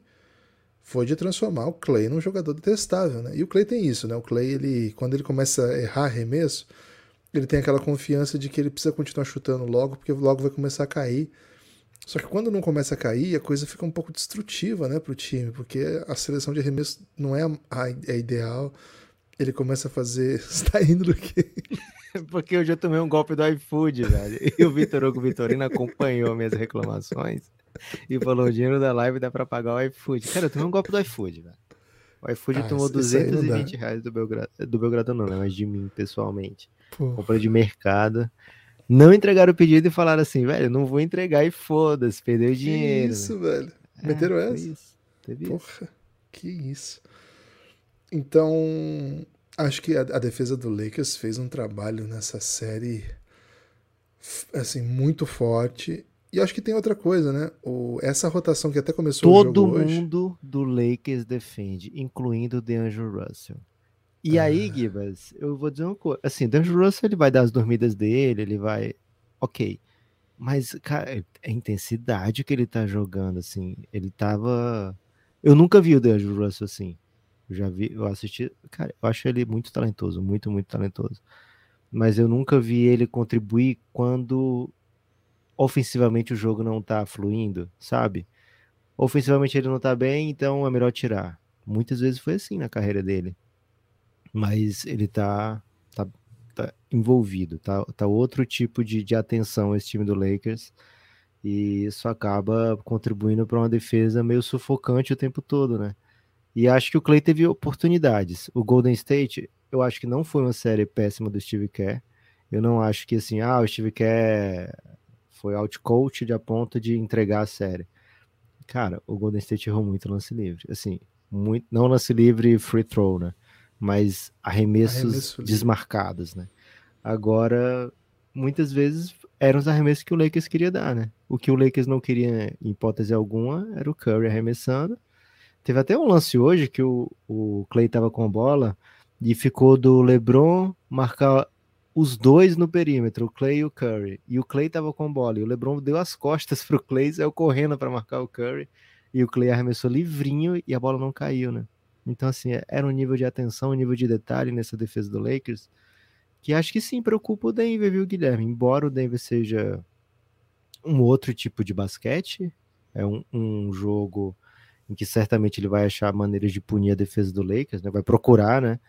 foi de transformar o Clay num jogador detestável, né? E o Clay tem isso, né? O Clay, ele, quando ele começa a errar arremesso, ele tem aquela confiança de que ele precisa continuar chutando logo, porque logo vai começar a cair. Só que quando não começa a cair, a coisa fica um pouco destrutiva, né, pro time, porque a seleção de arremesso não é a, a ideal. ele começa a fazer. Você tá indo do quê? Porque eu já tomei um golpe do iFood, velho. E o Vitor Hugo Vitorino acompanhou minhas reclamações e falou: o dinheiro da live dá pra pagar o iFood. Cara, eu tomei um golpe do iFood, velho. O iFood ah, tomou 220 reais do Belgrado, do Belgrado não, né? Mas de mim, pessoalmente. Pô. Comprei de mercado. Não entregaram o pedido e falaram assim, velho, não vou entregar e foda-se, perdeu o dinheiro. Que isso, velho. É, Meteram essa? Isso. Teve Porra, isso. que isso. Então, acho que a, a, defesa do Lakers fez um trabalho nessa série assim muito forte. E acho que tem outra coisa, né? O, essa rotação que até começou Todo mundo hoje... do Lakers defende, incluindo o DeAngelo Russell. E ah. aí, Gibas, eu vou dizer uma coisa. Assim, o DeAngelo Russell ele vai dar as dormidas dele, ele vai... Ok. Mas, cara, a intensidade que ele tá jogando, assim, ele tava... Eu nunca vi o DeAngelo Russell assim. Eu já vi, eu assisti, cara, eu acho ele muito talentoso, muito, muito talentoso. Mas eu nunca vi ele contribuir quando ofensivamente o jogo não tá fluindo, sabe? Ofensivamente ele não tá bem, então é melhor tirar. Muitas vezes foi assim na carreira dele. Mas ele tá, tá, tá envolvido, tá, tá outro tipo de, de atenção esse time do Lakers. E isso acaba contribuindo para uma defesa meio sufocante o tempo todo, né? E acho que o Clay teve oportunidades. O Golden State, eu acho que não foi uma série péssima do Steve Kerr. Eu não acho que assim, ah, o Steve Kerr foi outcoach de a ponto de entregar a série. Cara, o Golden State errou muito lance livre. Assim, muito, não lance livre free throw, né? Mas arremessos Arremesso desmarcados, né? Agora, muitas vezes eram os arremessos que o Lakers queria dar, né? O que o Lakers não queria, em hipótese alguma, era o Curry arremessando Teve até um lance hoje que o, o Clay tava com a bola e ficou do LeBron marcar os dois no perímetro, o Clay e o Curry. E o Clay tava com a bola e o LeBron deu as costas pro Clay, saiu correndo para marcar o Curry e o Clay arremessou livrinho e a bola não caiu, né? Então, assim, é, era um nível de atenção, um nível de detalhe nessa defesa do Lakers que acho que sim preocupa o Denver, viu, Guilherme? Embora o Denver seja um outro tipo de basquete, é um, um jogo em que certamente ele vai achar maneiras de punir a defesa do Lakers, né? Vai procurar, né?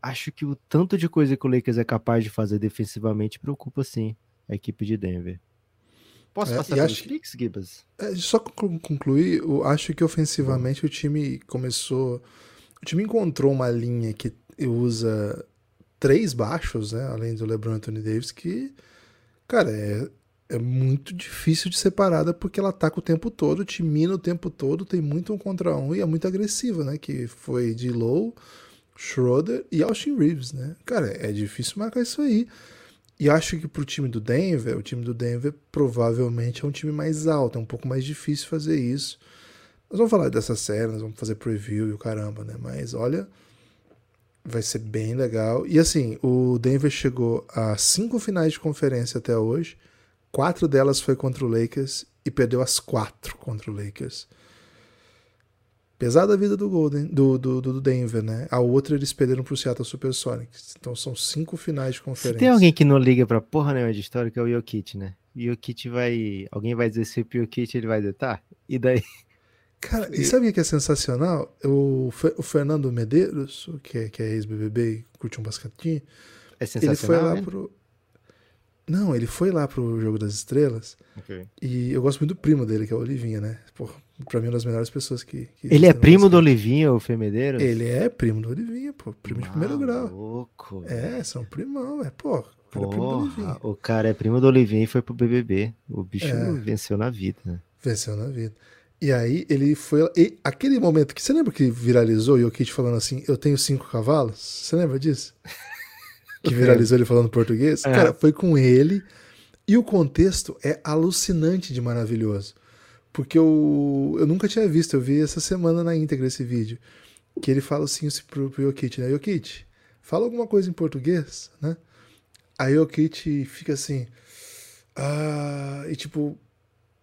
Acho que o tanto de coisa que o Lakers é capaz de fazer defensivamente preocupa sim a equipe de Denver. Posso é, passar pelos acho, Knicks, Gibbs? É, só concluir, eu acho que ofensivamente o time começou. O time encontrou uma linha que usa três baixos, né? Além do LeBron e Anthony Davis, que, cara, é, é muito difícil de separada porque ela ataca o tempo todo, te mina o tempo todo, tem muito um contra um e é muito agressiva, né? Que foi de Low, Schroeder e Austin Reeves, né? Cara, é difícil marcar isso aí. E acho que pro time do Denver, o time do Denver provavelmente é um time mais alto, é um pouco mais difícil fazer isso. Nós vamos falar dessa série, nós vamos fazer preview e o caramba, né? Mas olha, vai ser bem legal. E assim, o Denver chegou a cinco finais de conferência até hoje Quatro delas foi contra o Lakers e perdeu as quatro contra o Lakers. Pesada a vida do Golden, do, do, do Denver, né? A outra eles perderam pro Seattle Supersonics. Então são cinco finais de conferência. Se tem alguém que não liga pra porra nenhuma de história, que é o Jokic, né? O Jokic vai. Alguém vai dizer se o Jokic ele vai detar? E daí? Cara, e sabe o que é sensacional? O, o Fernando Medeiros, que é, que é ex-BBB e curte um basquetinho, é sensacional. Ele foi lá né? pro. Não, ele foi lá pro Jogo das Estrelas. Okay. E eu gosto muito do primo dele, que é o Olivinha, né? Pô, pra mim, é uma das melhores pessoas que. que ele é primo do Olivinha, o Femedeiro? Ele é primo do Olivinha, pô. Primo de primeiro grau. Louco. É, são primão, é, pô. O cara, é o cara é primo do Olivinha e foi pro BBB. O bicho é. venceu na vida, né? Venceu na vida. E aí ele foi. E aquele momento que. Você lembra que viralizou e o Kit falando assim: Eu tenho cinco cavalos? Você lembra disso? que viralizou ele falando português, é. cara, foi com ele. E o contexto é alucinante de maravilhoso. Porque eu, eu nunca tinha visto, eu vi essa semana na íntegra esse vídeo. Que ele fala assim pro, pro Yokit, né? Yokit, fala alguma coisa em português, né? Aí o Yokit fica assim. Ah, e tipo,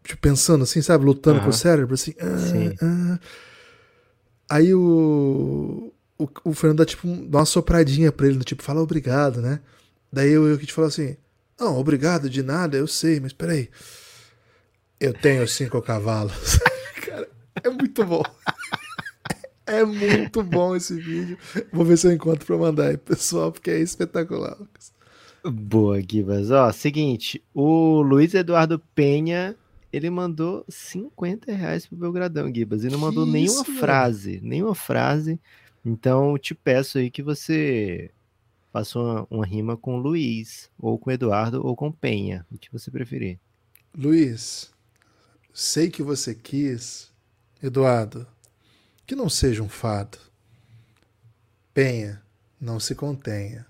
tipo, pensando assim, sabe? Lutando uhum. com o cérebro, assim. Ah, ah. Aí o, o, o Fernando dá tipo dá uma sopradinha pra ele, do tipo, fala obrigado, né? Daí que te falo assim, não, obrigado de nada, eu sei, mas peraí. Eu tenho cinco cavalos. Cara, é muito bom. É muito bom esse vídeo. Vou ver se eu encontro pra mandar aí, pessoal, porque é espetacular. Boa, Gibas. Ó, seguinte, o Luiz Eduardo Penha, ele mandou 50 reais pro Belgradão, Gibas, e não mandou nenhuma isso, velho? frase, nenhuma frase. Então, te peço aí que você faça uma, uma rima com o Luiz, ou com o Eduardo, ou com o Penha, o que você preferir. Luiz, sei que você quis, Eduardo, que não seja um fado. Penha, não se contenha.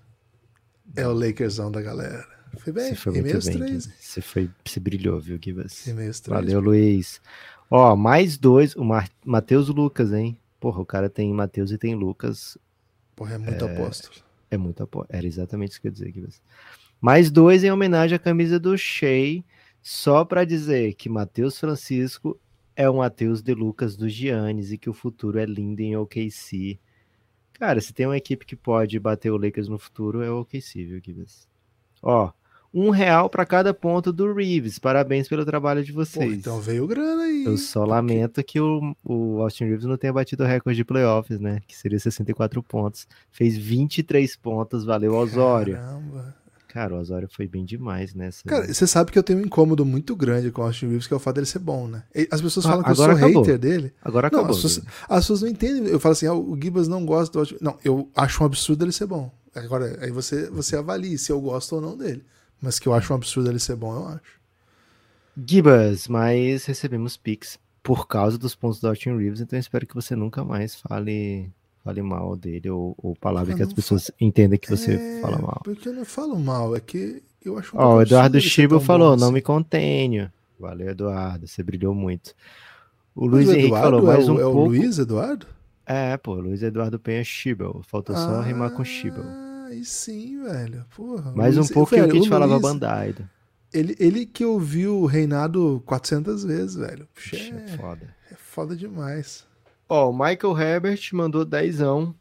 É o Lakersão da galera. Foi bem, Você foi rimei muito bem, três. Você foi, você brilhou, viu, Gibas? Três. Valeu, Luiz. Ó, mais dois, o Matheus Lucas, hein? Porra, o cara tem Matheus e tem Lucas. Porra, é muito apóstolo. É muito apo... Era exatamente isso que eu ia dizer, Gibas. Mais dois em homenagem à camisa do Shea, só pra dizer que Matheus Francisco é o Matheus de Lucas do Giannis e que o futuro é lindo em OKC. Cara, se tem uma equipe que pode bater o Lakers no futuro, é o OKC, viu, Gibas? Ó, um real pra cada ponto do Reeves. Parabéns pelo trabalho de Pô, vocês. então veio grana aí. Eu só lamento que o, o Austin Reeves não tenha batido o recorde de playoffs, né? Que seria 64 pontos. Fez 23 pontos, valeu Osório. Caramba. Cara, o Osório foi bem demais nessa. Cara, você sabe que eu tenho um incômodo muito grande com o Austin Reeves, que é o fato dele ser bom, né? As pessoas Ah, falam que eu sou acabou. hater dele. Agora Não, acabou. as pessoas, as pessoas não entendem. Eu falo assim, ah, o Gibas não gosta do Austin. Não, eu acho um absurdo ele ser bom. Agora, aí você, você avalie se eu gosto ou não dele. Mas que eu acho um absurdo ele ser bom, eu acho. Gibas, mas recebemos Pix por causa dos pontos do Austin Reeves, então espero que você nunca mais fale, fale mal dele ou, ou palavras Eu que as não pessoas entendem que você É, fala mal. Porque eu não falo mal, é que eu acho um Ó, o Eduardo bom falou, não assim. me contenho. Valeu, Eduardo, você brilhou muito. O Luiz o Henrique Eduardo falou, mais é, um o, é o pouco. Luiz Eduardo? É, pô, Luiz Eduardo Penha Schiebel. Faltou só rimar com Schiebel. Aí sim, velho. Porra. Mais um Luiz- pouco que o velho, que te falava Luiz, Bandaido. Ele, ele que ouviu o reinado 400 vezes, velho. Puxa, Puxa, é, foda. é foda demais. Ó, o Michael Herbert mandou dezão.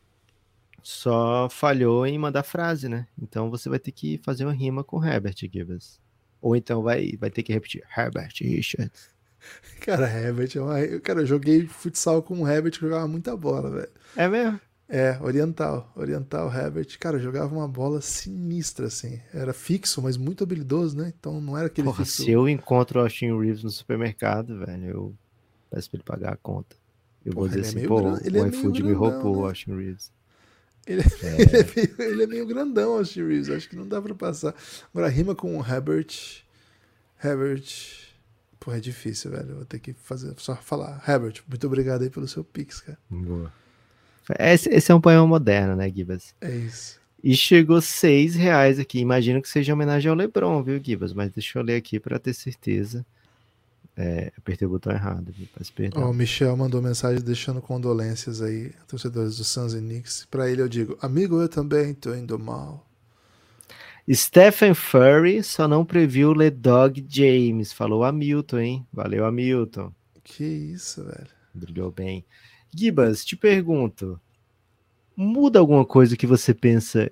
Só falhou em mandar frase, né? Então você vai ter que fazer uma rima com Herbert, Gibas. Ou então vai, vai ter que repetir Herbert Richards. Cara, Herbert é uma... Cara, eu joguei futsal com o Herbert que jogava muita bola, velho. É mesmo? É, Oriental. Oriental, Herbert. Cara, jogava uma bola sinistra, assim. Era fixo, mas muito habilidoso, né? Então não era aquele Porra, fixo. se eu encontro o Austin Reeves no supermercado, velho, eu peço pra ele pagar a conta. Eu vou Porra, dizer ele é assim, meio pô, gran- é o meio iFood me roubou o né? Austin Reeves. Ele, ele é meio, ele é meio grandão, Austin Reeves. Acho que não dá pra passar. Agora, rima com o Herbert. Herbert. Pô, é difícil, velho. Vou ter que fazer, só falar. Herbert, muito obrigado aí pelo seu pix, cara. Boa. Esse, esse é um poema moderno, né, Gibas? É isso. E chegou seis reais aqui. Imagino que seja homenagem ao Lebron, viu, Gibas? Mas deixa eu ler aqui para ter certeza. É, apertei o botão errado? Peço perdão. o Michel mandou mensagem deixando condolências aí, torcedores do Suns e Knicks. Pra ele eu digo, amigo, eu também tô indo mal. Stephen Furry só não previu Le Dog James. Falou Hamilton, hein? Valeu, Hamilton. Que isso, velho. Brilhou bem. Gibas, te pergunto. Muda alguma coisa que você pensa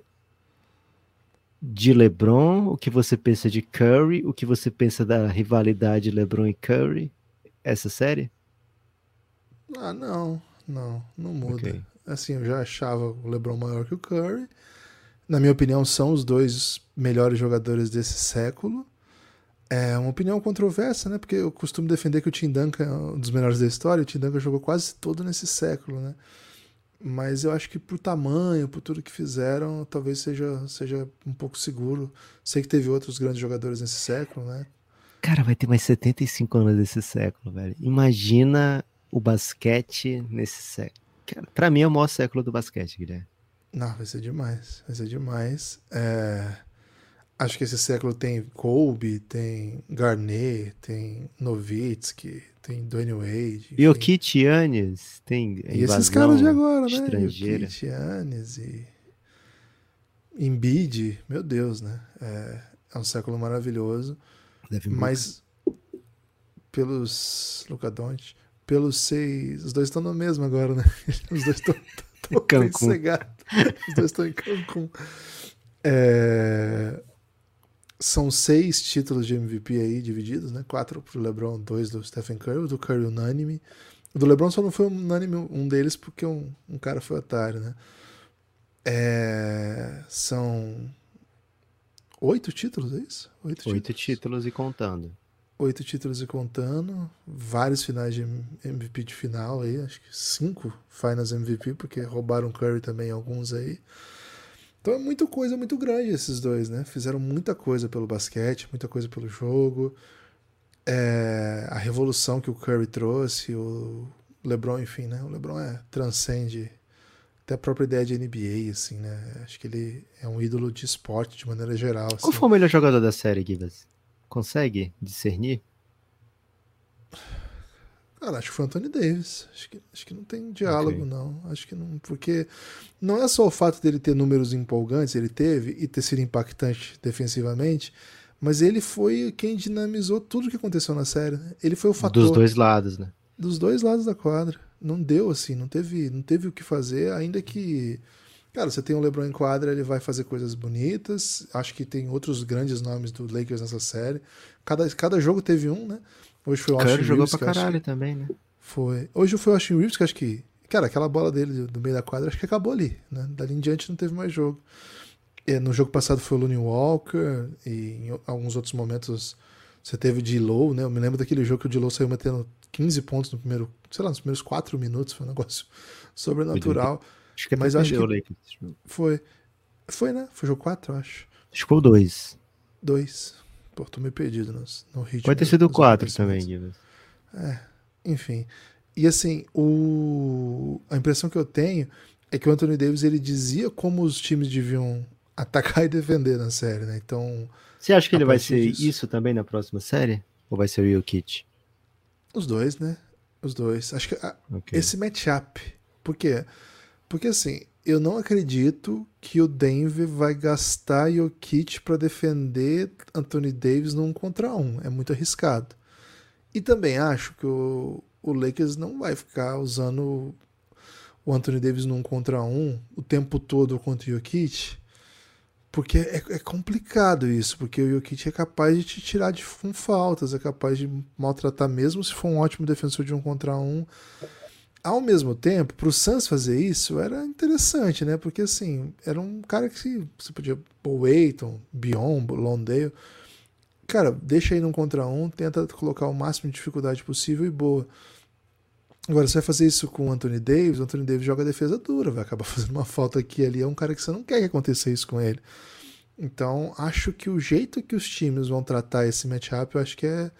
de LeBron? O que você pensa de Curry? O que você pensa da rivalidade LeBron e Curry? Essa série? Ah, não, não, não muda. Ok. Assim, eu já achava o LeBron maior que o Curry. Na minha opinião, são os dois melhores jogadores desse século. É uma opinião controversa, né? Porque eu costumo defender que o Tim Duncan é um dos melhores da história. O Tim Duncan jogou quase todo nesse século, né? Mas eu acho que por tamanho, por tudo que fizeram, talvez seja, seja um pouco seguro. Sei que teve outros grandes jogadores nesse século, né? Cara, vai ter mais 75 anos desse século, velho. Imagina o basquete nesse século. Cara, pra mim é o maior século do basquete, Guilherme. Não, vai ser demais. Vai ser demais. É, Acho que esse século tem Kobe, tem Garnett, tem Nowitzki, tem Dwayne Wade. enfim. E o Kit Giannis tem E esses caras de agora, né? estrangeira. Jokic, Giannis e Embiid, meu Deus, né? É, é um século maravilhoso, Devin mas pelos Luka Doncic, pelos seis, os dois estão no mesmo agora, né? Os dois estão Cancún. Os dois estão em Cancún. É, São seis títulos de MVP aí divididos, né? Quatro pro LeBron, dois do Stephen Curry, o do Curry unânime. O do LeBron só não foi unânime um deles porque um, um cara foi otário, né? É, são oito títulos, é isso? Oito, oito títulos. títulos e contando. Oito títulos e contando, vários finais de MVP de final aí, acho que cinco finals MVP, porque roubaram Curry também alguns aí. Então é muita coisa muito grande esses dois, né? Fizeram muita coisa pelo basquete, muita coisa pelo jogo é, a revolução que o Curry trouxe, o LeBron, enfim, né? O LeBron é, transcende até a própria ideia de NBA, assim, né? Acho que ele é um ídolo de esporte de maneira geral. Assim. Qual foi o melhor jogador da série, Gibas? Consegue discernir? Cara, acho que foi o Anthony Davis. Acho que, acho que não tem diálogo, okay. não. Acho que não. Porque não é só o fato dele ter números empolgantes, ele teve, e ter sido impactante defensivamente mas ele foi quem dinamizou tudo que aconteceu na série. Né? Ele foi o fator. Dos dois lados, né? Dos dois lados da quadra. Não deu assim, não teve, não teve o que fazer, ainda que. Cara, você tem o LeBron em quadra, ele vai fazer coisas bonitas. Acho que tem outros grandes nomes do Lakers nessa série. Cada, cada jogo teve um, né? Hoje foi o Austin Curry jogou pra caralho que... também, né? Foi. Hoje foi o Austin Reeves, que acho que. Cara, aquela bola dele do meio da quadra, acho que acabou ali, né? Dali em diante não teve mais jogo. É, no jogo passado foi o Looney Walker, e em alguns outros momentos você teve o D-Low, né? Eu me lembro daquele jogo que o D-Low saiu metendo 15 pontos no primeiro, sei lá, nos primeiros 4 minutos, foi um negócio sobrenatural. Acho que é Mas acho que foi. Foi, né? Foi jogo 4, acho. Acho que foi o 2. 2. Pô, tô meio perdido no, no ritmo. Pode ter sido o 4 também, Guilherme. É, enfim. E assim, o... a impressão que eu tenho é que o Anthony Davis ele dizia como os times deviam atacar e defender na série, né? Então. Você acha que ele vai ser disso... isso também na próxima série? Ou vai ser o Jokic? Os dois, né? Os dois. Acho que a... okay. esse matchup. Por quê? Porque assim, eu não acredito que o Denver vai gastar Jokic para defender Anthony Davis num contra um. É muito arriscado. E também acho que o, o Lakers não vai ficar usando o Anthony Davis num contra um o tempo todo contra o Jokic porque é, é, complicado isso, porque o Jokic é capaz de te tirar de com faltas, é capaz de maltratar mesmo se for um ótimo defensor de um contra um. Ao mesmo tempo, para o Suns fazer isso era interessante, né? Porque assim, era um cara que você podia. O Aiton, Bion, Londale. Cara, deixa aí num contra um, tenta colocar o máximo de dificuldade possível e boa. Agora, você vai fazer isso com o Anthony Davis, o Anthony Davis joga defesa dura, vai acabar fazendo uma falta aqui ali. É um cara que você não quer que aconteça isso com ele. Então, acho que o jeito que os times vão tratar esse matchup, eu acho que é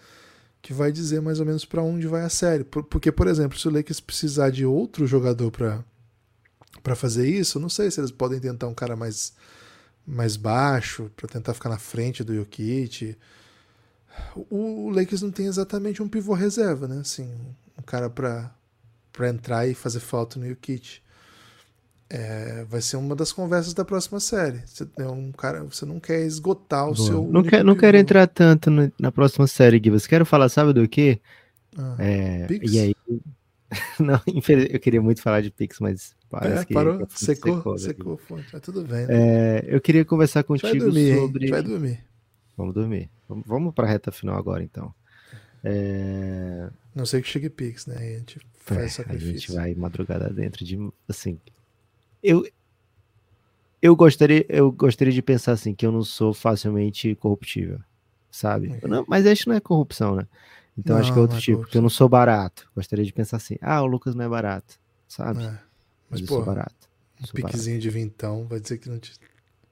que vai dizer mais ou menos para onde vai a série. Porque, por exemplo, se o Lakers precisar de outro jogador para fazer isso, não sei se eles podem tentar um cara mais mais baixo para tentar ficar na frente do Jokic. O, o Lakers não tem exatamente um pivô reserva, né? Assim, um cara para para entrar e fazer falta no Jokic. É, vai ser uma das conversas da próxima série. Você é um cara, você não quer esgotar o Boa. seu. Não, quer, não quero entrar tanto no, na próxima série, Gui. Você quer falar, sabe do quê? Ah, é, e aí. não, eu queria muito falar de Pix, mas parece é, que. Parou, secou, secou, secou fonte. Mas tudo bem. Né? É, eu queria conversar contigo dormir, sobre. Vai dormir. Vamos dormir. Vamos, vamos para a reta final agora, então. É... Não sei que chegue Pix, né? A gente faz é, sacrifício. A gente vai madrugada dentro de. Assim. Eu. Eu gostaria, eu gostaria de pensar assim, que eu não sou facilmente corruptível, sabe? Okay. Não, mas acho que não é corrupção, né? Então não, acho que é outro é tipo, porque eu não sou barato. Gostaria de pensar assim, ah, o Lucas não é barato, sabe? É. Mas, mas eu pô, sou barato. Um sou piquezinho barato. de vintão vai dizer que não, te...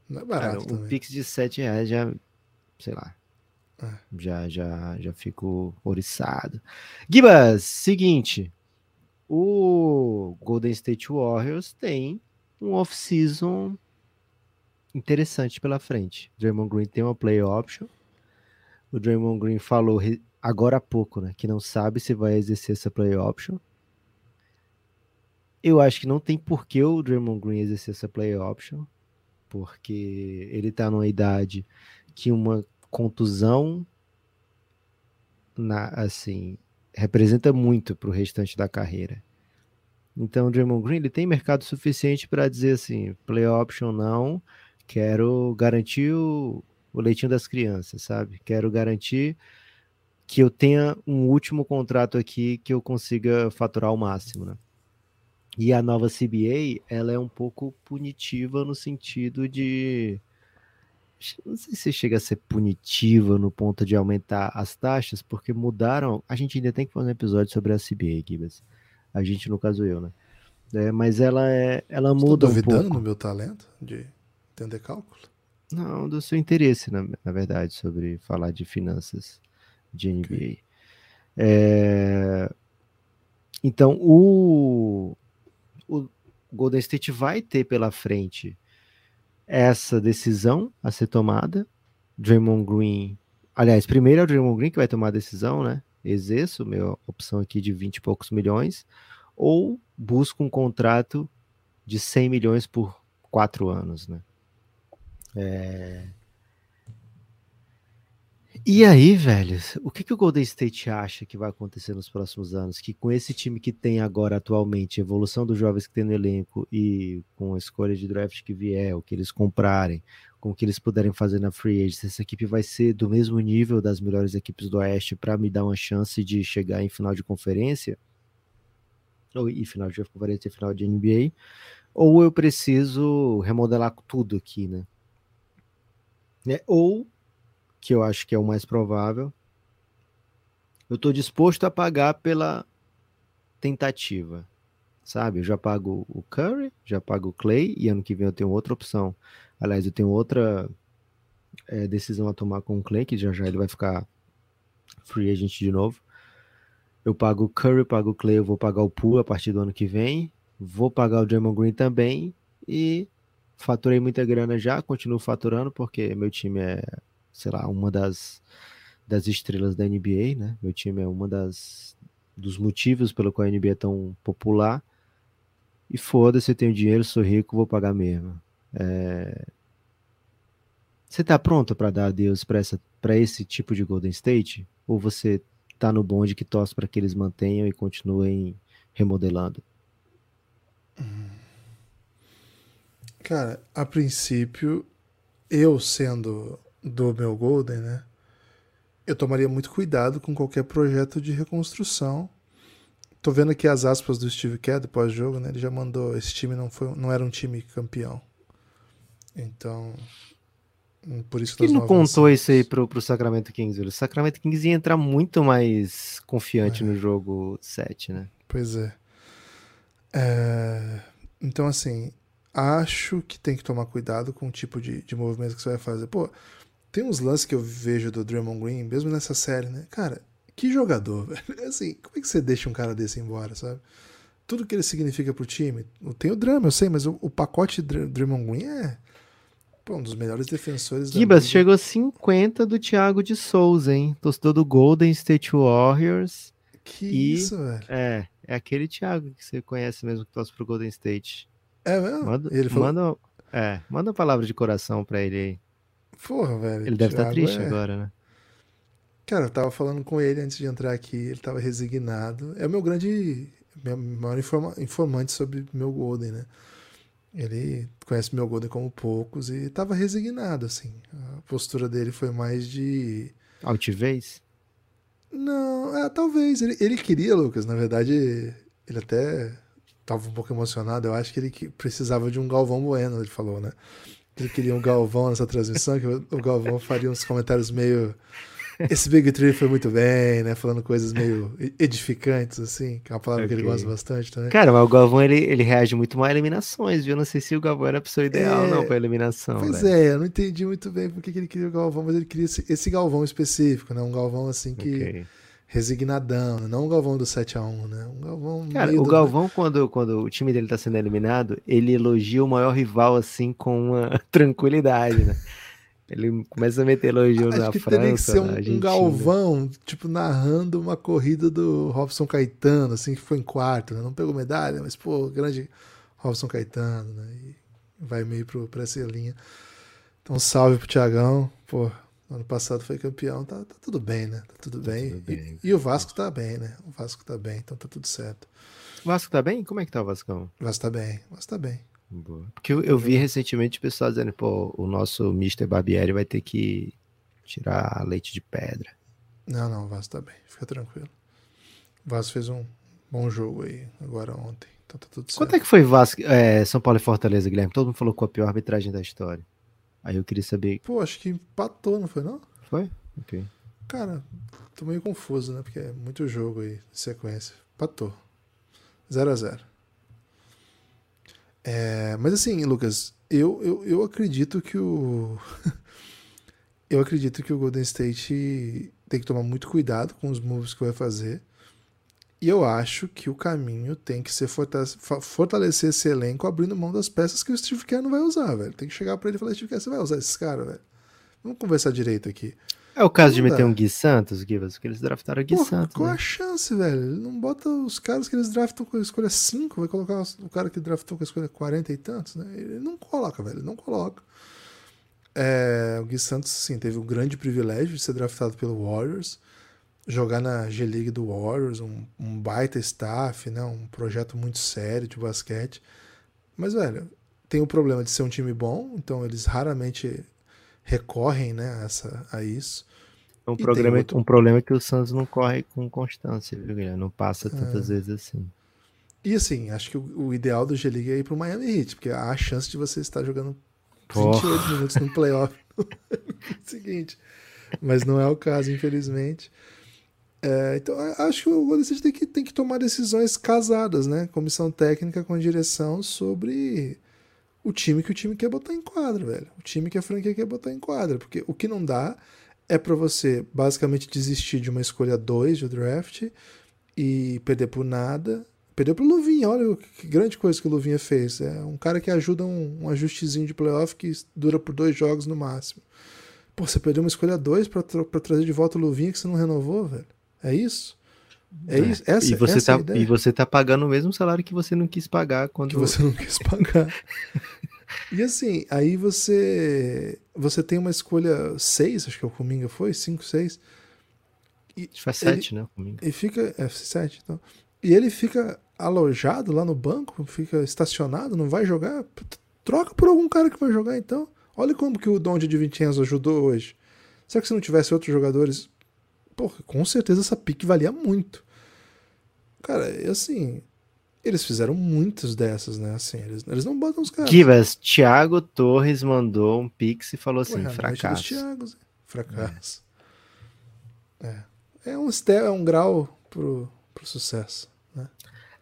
não é barato. Cara, um pix de 7 reais já, sei lá, é. Já, já, já fico oriçado. Gibas, seguinte. O Golden State Warriors tem um off-season interessante pela frente. Draymond Green tem uma play option. O Draymond Green falou agora há pouco, né, que não sabe se vai exercer essa play option. Eu acho que não tem por que o Draymond Green exercer essa play option, porque ele tá numa idade que uma contusão na, assim representa muito para o restante da carreira. Então, o Draymond Green ele tem mercado suficiente para dizer assim, play option não, quero garantir o, o leitinho das crianças, sabe? Quero garantir que eu tenha um último contrato aqui que eu consiga faturar o máximo, né? E a nova CBA, ela é um pouco punitiva no sentido de não sei se chega a ser punitiva no ponto de aumentar as taxas, porque mudaram. A gente ainda tem que fazer um episódio sobre a CBA, Gibas. A gente, no caso, eu, né? É, mas ela é, ela Você muda tá duvidando um pouco. do meu talento de entender cálculo? Não, do seu interesse, na, na verdade, sobre falar de finanças de NBA. Okay. É... Então, o... o Golden State vai ter pela frente essa decisão a ser tomada. Draymond Green. Aliás, primeiro é o Draymond Green que vai tomar a decisão, né? Exerço, minha opção aqui de 20 e poucos milhões. Ou busco um contrato de 100 milhões por quatro anos, né? É... E aí, velho, o que, que o Golden State acha que vai acontecer nos próximos anos? Que com esse time que tem agora atualmente, evolução dos jovens que tem no elenco e com a escolha de draft que vier, o que eles comprarem, com o que eles puderem fazer na free agency, essa equipe vai ser do mesmo nível das melhores equipes do Oeste para me dar uma chance de chegar em final de conferência? Ou e final de conferência e final de NBA? Ou eu preciso remodelar tudo aqui, né? É, ou que eu acho que é o mais provável. Eu estou disposto a pagar pela tentativa, sabe? Eu já pago o Curry, já pago o Clay e ano que vem eu tenho outra opção. Aliás, eu tenho outra é, decisão a tomar com o Clay, que já já ele vai ficar free agent de novo. Eu pago o Curry, pago o Clay, eu vou pagar o Poole a partir do ano que vem. Vou pagar o Draymond Green também e faturei muita grana já, continuo faturando porque meu time é sei lá, uma das, das estrelas da NBA, né? Meu time é uma das dos motivos pelo qual a NBA é tão popular. E foda-se, eu tenho dinheiro, sou rico, vou pagar mesmo. É... Você tá pronto para dar adeus para esse tipo de Golden State? Ou você tá no bonde que torce para que eles mantenham e continuem remodelando? Cara, a princípio, eu sendo do meu Golden, né? Eu tomaria muito cuidado com qualquer projeto de reconstrução. Tô vendo aqui as aspas do Steve Kerr pós-jogo, né? Ele já mandou, esse time não foi, não era um time campeão. Então, hum, por isso que ele não contou isso aí pro, pro Sacramento Kings. O Sacramento Kings ia entrar muito mais confiante é. no jogo 7, né? Pois é. é. Então, assim, acho que tem que tomar cuidado com o tipo de, de movimento que você vai fazer. Pô, tem uns lances que eu vejo do Draymond Green, mesmo nessa série, né? Cara, que jogador, velho. Assim, como é que você deixa um cara desse embora, sabe? Tudo que ele significa pro time. Tem o drama, eu sei, mas o, o pacote Draymond Green é pô, um dos melhores defensores Gibas, chegou 50 do Thiago de Souza, hein? Torcedor do Golden State Warriors. Que e, isso, velho. É, é aquele Thiago que você conhece mesmo que torce pro Golden State. É mesmo? Manda, ele falou... manda, é, manda uma palavra de coração pra ele aí. Porra, velho. Ele deve estar tá triste é... agora, né? Cara, eu tava falando com ele antes de entrar aqui, ele tava resignado. É o meu grande. Meu maior informa... informante sobre meu Golden, né? Ele conhece meu Golden como poucos e tava resignado, assim. A postura dele foi mais de. Altivez? Não, é, talvez. Ele, ele queria, Lucas, na verdade, ele até tava um pouco emocionado. Eu acho que ele precisava de um Galvão Bueno, ele falou, né? Ele queria um Galvão nessa transmissão, que o Galvão faria uns comentários meio. Esse Big Tree foi muito bem, né? Falando coisas meio edificantes, assim, que é uma palavra okay. que ele gosta bastante também. Cara, mas o Galvão ele, ele reage muito mal a eliminações, viu? Não sei se o Galvão era a pessoa ideal, é... não, pra eliminação. Pois é, eu não entendi muito bem porque que ele queria o Galvão, mas ele queria esse, esse Galvão específico, né? Um Galvão assim que. Okay resignadão, né? não o Galvão do 7x1, né? Um Galvão Cara, o Galvão, quando, quando o time dele tá sendo eliminado, ele elogia o maior rival assim com uma tranquilidade, né? Ele começa a meter elogio Acho na que França. Teria que ser um, um, Galvão, tipo, narrando uma corrida do Robson Caetano, assim, que foi em quarto, né? Não pegou medalha, mas, pô, grande Robson Caetano, né? E vai meio pro, pra essa linha. Então, salve pro Tiagão, pô, Ano passado foi campeão, tá, tá tudo bem, né? Tá tudo tá bem. Tudo bem. E, e, o Vasco tá bem, né? O Vasco tá bem, então tá tudo certo. O Vasco tá bem? Como é que tá o Vascão? O Vasco tá bem, o Vasco tá bem. Boa. Porque eu, eu vi recentemente pessoal dizendo, pô, o nosso Mr. Barbieri vai ter que tirar leite de pedra. Não, não, o Vasco tá bem, fica tranquilo. O Vasco fez um bom jogo aí, agora ontem. Então tá tudo certo. Quanto é que foi Vasco, é, São Paulo e Fortaleza, Guilherme? Todo mundo falou com a pior arbitragem da história. Aí eu queria saber. Pô, acho que empatou, não foi não? Foi? Ok. Cara, tô meio confuso, né? Porque é muito jogo aí, sequência. Empatou. 0 a 0 é, Mas assim, Lucas, eu, eu, eu acredito que o. eu acredito que o Golden State tem que tomar muito cuidado com os moves que vai fazer. E eu acho que o caminho tem que ser fortalecer esse elenco abrindo mão das peças que o Steve Kerr não vai usar, velho. Tem que chegar para ele e falar, Steve Kerr, você vai usar esses caras, velho? Vamos conversar direito aqui. É o caso não de dá. meter um Gui Santos, Givas, porque eles draftaram o Gui Santos. Qual né? a chance, velho? Ele não bota os caras que eles draftam com a escolha 5, vai colocar o cara que draftou com a escolha 40 e tantos, né? Ele não coloca, velho, ele não coloca. É, o Gui Santos, sim, teve o grande privilégio de ser draftado pelo Warriors jogar na G-League do Warriors, um, um, baita staff, né? um projeto muito sério de basquete. Mas, velho, tem o problema de ser um time bom, então eles raramente recorrem né, a, essa, a isso. Um, programa, outro... um problema é que o Santos não corre com constância, viu, Guilherme? Não passa tantas é. vezes assim. E assim, acho que o, o ideal do G-League é ir pro Miami Heat, porque há a chance de você estar jogando 28 Porra. minutos no playoff. seguinte. Mas não é o caso, infelizmente. É, então, acho que o Golden State tem que, tem que tomar decisões casadas, né? Comissão técnica com a direção sobre o time que o time quer botar em quadra, velho. O time que a franquia quer botar em quadra. Porque o que não dá é para você basicamente desistir de uma escolha 2 de draft e perder por nada. Perdeu pro Luvinha, olha que grande coisa que o Luvinha fez. É um cara que ajuda um, um ajustezinho de playoff que dura por dois jogos no máximo. Pô, você perdeu uma escolha 2 para tra trazer de volta o Luvinha que você não renovou, velho. É isso? É, é. isso? Essa, e, você essa tá, e você tá pagando o mesmo salário que você não quis pagar quando. Que você não quis pagar. e assim, aí você. Você tem uma escolha 6, acho que é o Cominga foi, 5, 6. E faz 7, né? Cominga. E fica. É 7, então. E ele fica alojado lá no banco, fica estacionado, não vai jogar. Troca por algum cara que vai jogar então. Olha como que o Donde de Vincenzo ajudou hoje. Será que se não tivesse outros jogadores porra, com certeza essa pique valia muito. Cara, e assim, eles fizeram muitas dessas, né? Assim, eles, eles não botam os caras. Givas, Thiago Torres mandou um pix e falou assim: Pô, fracasso. Thiagos, fracasso. É. é. É um, é um grau pro, pro sucesso. Né?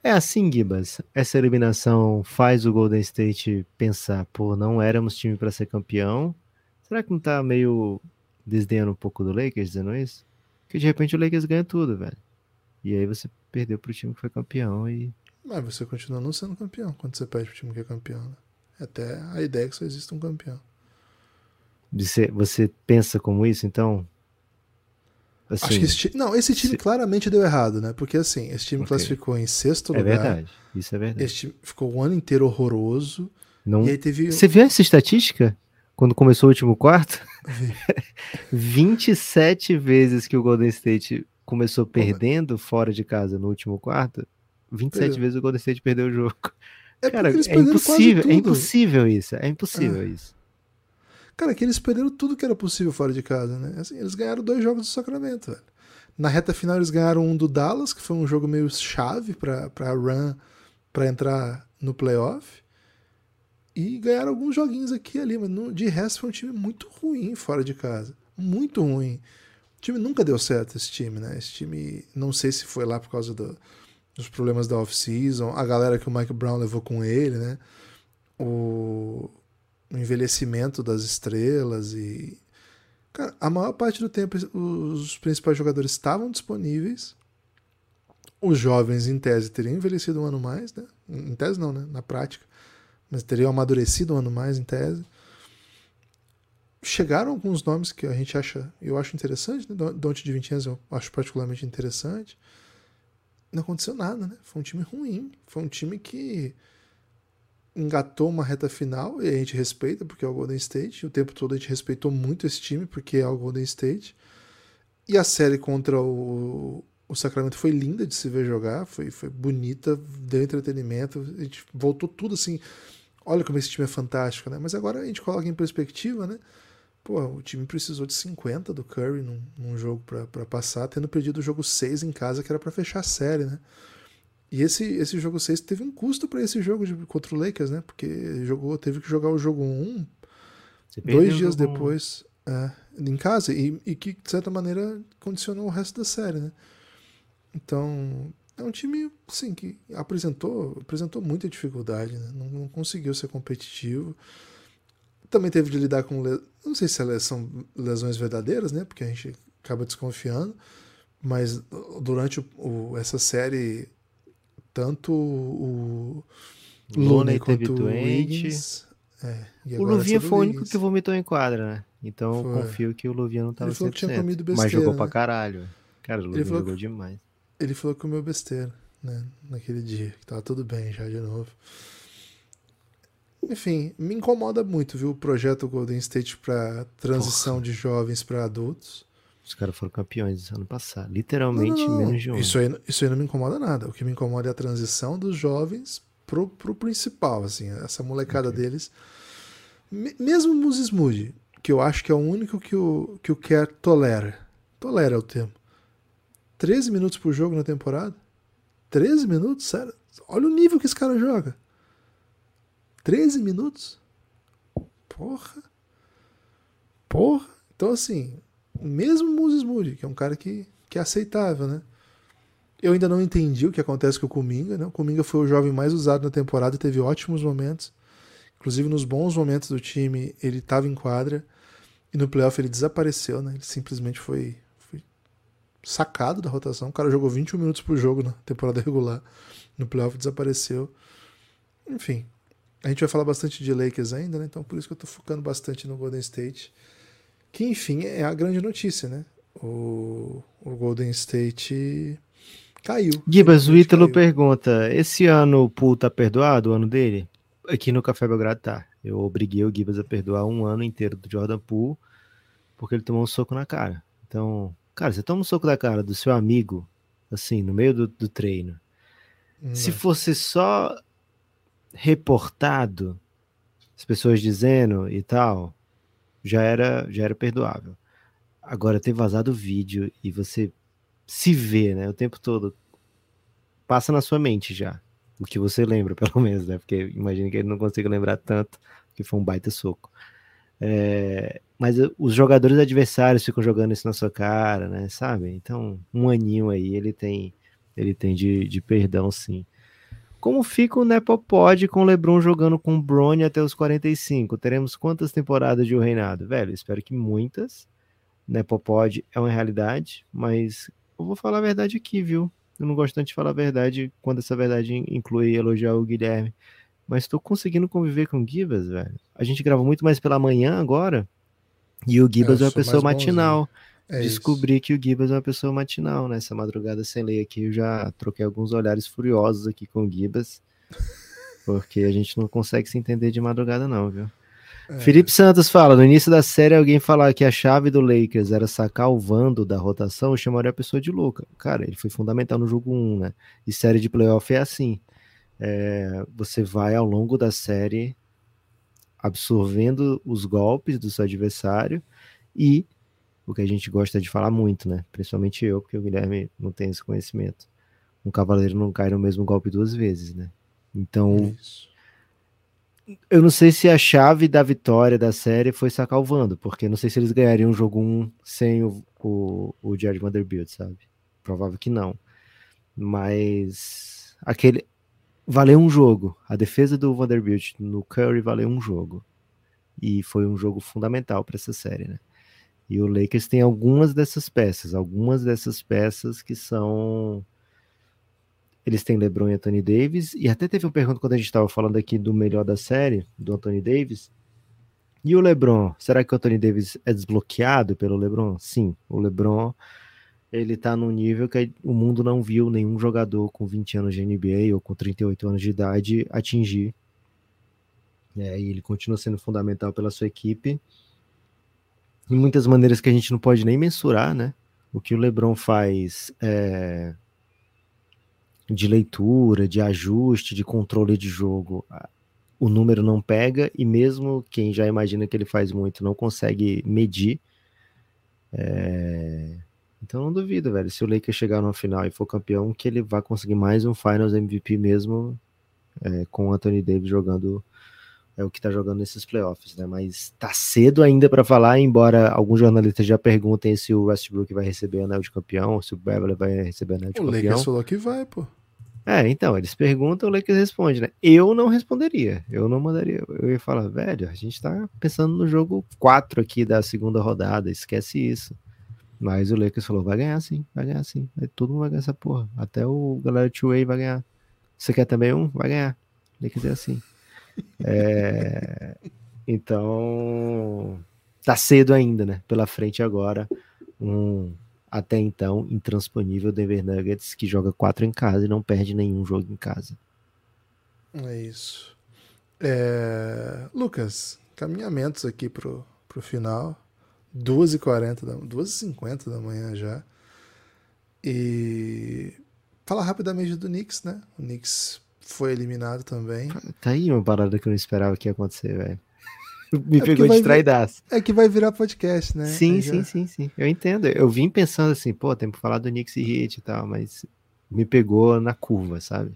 É assim, Gibas. Essa eliminação faz o Golden State pensar, pô, não éramos time para ser campeão. Será que não tá meio desdenhando um pouco do Lakers dizendo isso? Que de repente o Lakers ganha tudo, velho. E aí você perdeu pro time que foi campeão e. Mas você continua não sendo campeão quando você perde pro time que é campeão, né? Até a ideia é que só existe um campeão. Você, você pensa como isso, então? Assim, Acho que esse, não, esse time se... claramente deu errado, né? Porque assim, esse time okay. classificou em sexto é lugar. É verdade, isso é verdade. Esse time ficou o ano inteiro horroroso. Não... E aí teve... Você viu essa estatística? Quando começou o último quarto, 27 vezes que o Golden State começou perdendo fora de casa no último quarto, 27 perdeu. vezes o Golden State perdeu o jogo. É Cara, é impossível, é impossível isso, é impossível é. isso. Cara, que eles perderam tudo que era possível fora de casa, né? Assim, eles ganharam dois jogos do Sacramento, velho. Na reta final eles ganharam um do Dallas, que foi um jogo meio chave para para run para entrar no playoff. E ganharam alguns joguinhos aqui e ali, mas no, de resto foi um time muito ruim fora de casa. Muito ruim. O time nunca deu certo, esse time, né? Esse time, não sei se foi lá por causa do, dos problemas da off-season, a galera que o Mike Brown levou com ele, né? O, o envelhecimento das estrelas e. Cara, a maior parte do tempo os principais jogadores estavam disponíveis. Os jovens, em tese, teriam envelhecido um ano mais, né? Em tese não, né? Na prática mas teriam amadurecido um ano mais em tese. Chegaram alguns nomes que a gente acha, eu acho interessante, né? De Vincenzo eu acho particularmente interessante. Não aconteceu nada, né? Foi um time ruim, foi um time que engatou uma reta final e a gente respeita porque é o Golden State. O tempo todo a gente respeitou muito esse time porque é o Golden State. E a série contra o, o Sacramento foi linda de se ver jogar, foi, foi bonita, deu entretenimento, a gente voltou tudo assim olha como esse time é fantástico, né? Mas agora a gente coloca em perspectiva, né? pô, o time precisou de 50 do Curry num, num jogo para passar, tendo perdido o jogo 6 em casa, que era para fechar a série, né? E esse, esse jogo 6 teve um custo para esse jogo de, contra o Lakers, né? Porque jogou, teve que jogar o jogo 1 dois dias depois é, em casa, e, e que, de certa maneira, condicionou o resto da série, né? Então, é um time, sim, que apresentou, apresentou muita dificuldade, né? não, não, conseguiu ser competitivo. Também teve de lidar com, não sei se são lesões verdadeiras, né? Porque a gente acaba desconfiando, mas durante o, essa série tanto o Looney quanto o Wiggins. É, o Luvinha foi o único que vomitou em quadra, né? Então foi. confio que o Luvinha não tava 100%. Que tinha comido besteira, mas jogou né? pra caralho. Cara, o Luvinha jogou que, demais. Ele falou que comeu besteira, né? Naquele dia, que tava tudo bem já de novo. Enfim, me incomoda muito, viu? O projeto Golden State para transição Porra. de jovens para adultos. Os caras foram campeões ano passado. Literalmente, não, não, não. menos de um. Isso aí, isso aí não me incomoda nada. O que me incomoda é a transição dos jovens pro, pro principal, assim. Essa molecada okay. deles. Mesmo o Moses Moody, que eu acho que é o único que o, que o Kerr tolera. Tolera é o termo. 13 minutos por jogo na temporada? 13 minutos? Sério? Olha o nível que esse cara joga. 13 minutos? Porra. Porra. Então, assim, mesmo Moses Moody, que é um cara que, que é aceitável, né? Eu ainda não entendi o que acontece com o Kuminga, né? O Kuminga foi o jovem mais usado na temporada, teve ótimos momentos. Inclusive nos bons momentos do time, ele estava em quadra. E no playoff ele desapareceu, né? Ele simplesmente foi, foi sacado da rotação. O cara jogou 21 minutos por jogo na temporada regular. No playoff desapareceu. Enfim, a gente vai falar bastante de Lakers ainda, né? Então por isso que eu tô focando bastante no Golden State. Que enfim é a grande notícia, né? O, o Golden State caiu. Gibas, o Ítalo pergunta: esse ano o Pool tá perdoado, o ano dele? Aqui no Café Belgrado tá. Eu obriguei o Gibas a perdoar um ano inteiro do Jordan Poole porque ele tomou um soco na cara. Então, cara, você toma um soco na cara do seu amigo, assim, no meio do, do treino. Hum. Se fosse só reportado, as pessoas dizendo e tal, já era, já era perdoável. Agora ter vazado o vídeo e você se vê, né, o tempo todo, passa na sua mente já. O que você lembra, pelo menos, né? Porque imagina que ele não consiga lembrar tanto, que foi um baita soco. É, mas os jogadores adversários ficam jogando isso na sua cara, né? Sabe? Então, um aninho aí ele tem, ele tem de, de perdão, sim. Como fica o Nepopod com o LeBron jogando com o Bronny até os 45? Teremos quantas temporadas de O Reinado? Velho, espero que muitas. Nepopod é uma realidade, mas eu vou falar a verdade aqui, viu? Eu não gosto tanto de falar a verdade quando essa verdade inclui elogiar o Guilherme. Mas estou conseguindo conviver com o velho. A gente grava muito mais pela manhã agora. E o Gibas é, é uma pessoa matinal. É Descobri isso. que o Gibas é uma pessoa matinal, nessa né? madrugada sem lei aqui. Eu já troquei alguns olhares furiosos aqui com o Gibas, porque a gente não consegue se entender de madrugada, não, viu? É. Felipe Santos fala: no início da série, alguém falar que a chave do Lakers era sacar o Vando da rotação, chamaria a pessoa de louca. Cara, ele foi fundamental no jogo 1, né? E série de playoff é assim. É, você vai ao longo da série absorvendo os golpes do seu adversário e o que a gente gosta de falar muito, né? Principalmente eu, porque o Guilherme não tem esse conhecimento. Um cavaleiro não cai no mesmo golpe duas vezes, né? Então, Isso. eu não sei se a chave da vitória da série foi sacar o Vando, porque não sei se eles ganhariam o jogo 1 sem o, o, o Jared Vanderbilt, sabe? Provável que não. Mas aquele valeu um jogo. A defesa do Vanderbilt no Curry valeu um jogo. E foi um jogo fundamental para essa série, né? E o Lakers tem algumas dessas peças, algumas dessas peças que são. Eles têm LeBron e Anthony Davis, e até teve uma pergunta quando a gente estava falando aqui do melhor da série, do Anthony Davis. E o LeBron, será que o Anthony Davis é desbloqueado pelo LeBron? Sim, o LeBron ele tá num nível que o mundo não viu nenhum jogador com 20 anos de NBA ou com 38 anos de idade atingir. É, e ele continua sendo fundamental pela sua equipe em muitas maneiras que a gente não pode nem mensurar, né? O que o LeBron faz é, de leitura, de ajuste, de controle de jogo. o número não pega e mesmo quem já imagina que ele faz muito não consegue medir. É... Então não duvido, velho, se o Lakers chegar no final e for campeão, que ele vai conseguir mais um Finals MVP mesmo é, com o Anthony Davis jogando é o que tá jogando nesses playoffs, né? Mas tá cedo ainda para falar, embora alguns jornalistas já perguntem se o Westbrook vai receber anel de campeão, se o Beverly vai receber anel de o campeão. O Lakers falou que vai, pô. É, então, eles perguntam, o Lakers responde, né? Eu não responderia, eu não mandaria, eu ia falar, velho, a gente tá pensando no jogo 4 aqui da segunda rodada, esquece isso. Mas o Lakers falou, vai ganhar sim, vai ganhar sim, aí todo mundo vai ganhar essa porra, até o galera 2 vai ganhar. Você quer também um? Vai ganhar. Lakers é assim. É... Então, tá cedo ainda, né? Pela frente agora, um até então intransponível Denver Nuggets que joga quatro em casa e não perde nenhum jogo em casa. É isso. É... Lucas, caminhamentos aqui pro, pro final. 2h40, da... 2h50 da manhã já. E falar rapidamente do Knicks, né? O Knicks foi eliminado também. Tá aí uma parada que eu não esperava que ia acontecer, velho. Me é pegou de traidaço. É que vai virar podcast, né? Sim, sim, sim, sim. Eu entendo. Eu vim pensando assim, pô, tem que falar do Knicks e Hit e tal, mas me pegou na curva, sabe?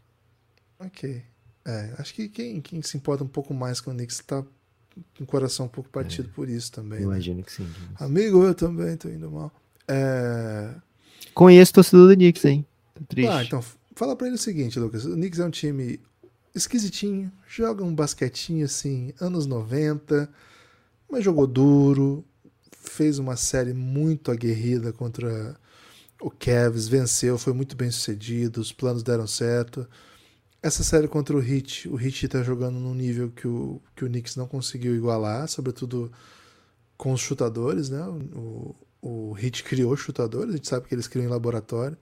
Ok. É, acho que quem, quem se importa um pouco mais com o Knicks tá o coração um pouco partido é, por isso também. Né? Imagino né? que sim. Amigo, eu também tô indo mal. É... Conheço o torcedor do Knicks, hein? Tá triste. Ah, então fala pra ele o seguinte, Lucas. O Knicks é um time esquisitinho, joga um basquetinho assim, anos 90, mas jogou duro, fez uma série muito aguerrida contra o Cavs, venceu, foi muito bem sucedido, os planos deram certo. Essa série contra o Heat, o Heat está jogando num nível que o, que o Knicks não conseguiu igualar, sobretudo com os chutadores, né? O, o Heat criou chutadores, a gente sabe que eles criam em laboratório.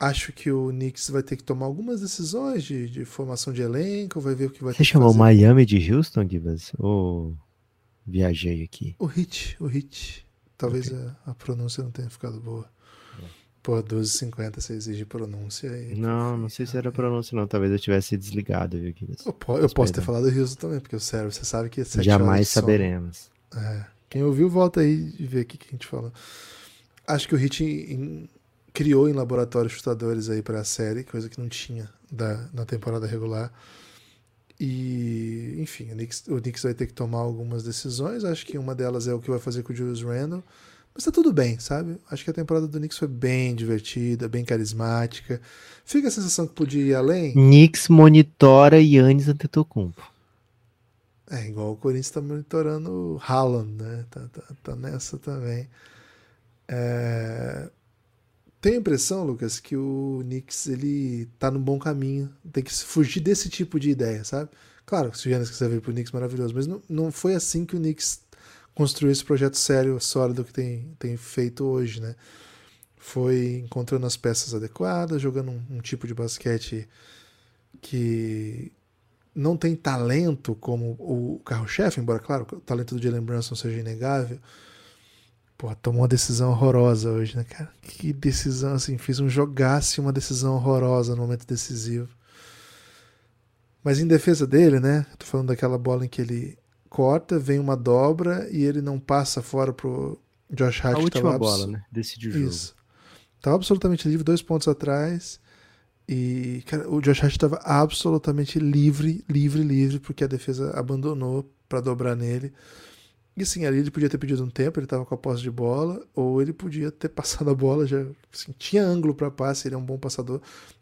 Acho que o Knicks vai ter que tomar algumas decisões de, de formação de elenco, vai ver o que vai Você chamou fazer. Miami de Houston, Gibas? Ou viajei aqui? O Hit, o Hit. Talvez okay. a, a, pronúncia não tenha ficado boa. Pô, 12h50 você exige pronúncia aí. Não, não sei se era pronúncia não. Talvez eu tivesse desligado, viu, Gibas? Eu, po eu posso ter falado Houston também, porque o cérebro, você sabe que é 7 Jamais saberemos. É. Quem ouviu, volta aí e vê o que a gente falou. Acho que o Hit em, criou em laboratório chutadores aí para a série, coisa que não tinha da, na temporada regular. E, enfim, o Knicks, o Knicks vai ter que tomar algumas decisões. Acho que uma delas é o que vai fazer com o Julius Randle. Mas tá tudo bem, sabe? Acho que a temporada do Knicks foi bem divertida, bem carismática. Fica a sensação que podia ir além. Knicks monitora Yannis Antetokounmpo. É, igual o Corinthians tá monitorando o Haaland, né? Tá, tá, tá nessa também. É... Tenho a impressão, Lucas, que o Knicks ele tá no bom caminho. Tem que fugir desse tipo de ideia, sabe? Claro, se o Giannis quiser vir pro Knicks, maravilhoso. Mas não, não foi assim que o Knicks construiu esse projeto sério, sólido que tem, tem feito hoje, né? Foi encontrando as peças adequadas, jogando um, um tipo de basquete que não tem talento como o carro-chefe, embora, claro, o talento do Jalen Brunson seja inegável Pô, tomou uma decisão horrorosa hoje, né, cara? Que decisão, assim, fez um jogasse uma decisão horrorosa no momento decisivo. Mas em defesa dele, né? Tô falando daquela bola em que ele corta, vem uma dobra e ele não passa fora pro Josh Hart. A última bola, né? Decidiu o jogo. Isso. Tava absolutamente livre, dois pontos atrás. E, cara, o Josh Hart estava absolutamente livre, livre, livre, porque a defesa abandonou para dobrar nele. E sim, ali ele podia ter pedido um tempo, ele estava com a posse de bola, ou ele podia ter passado a bola, já assim, tinha ângulo para passe, ele é um bom passador.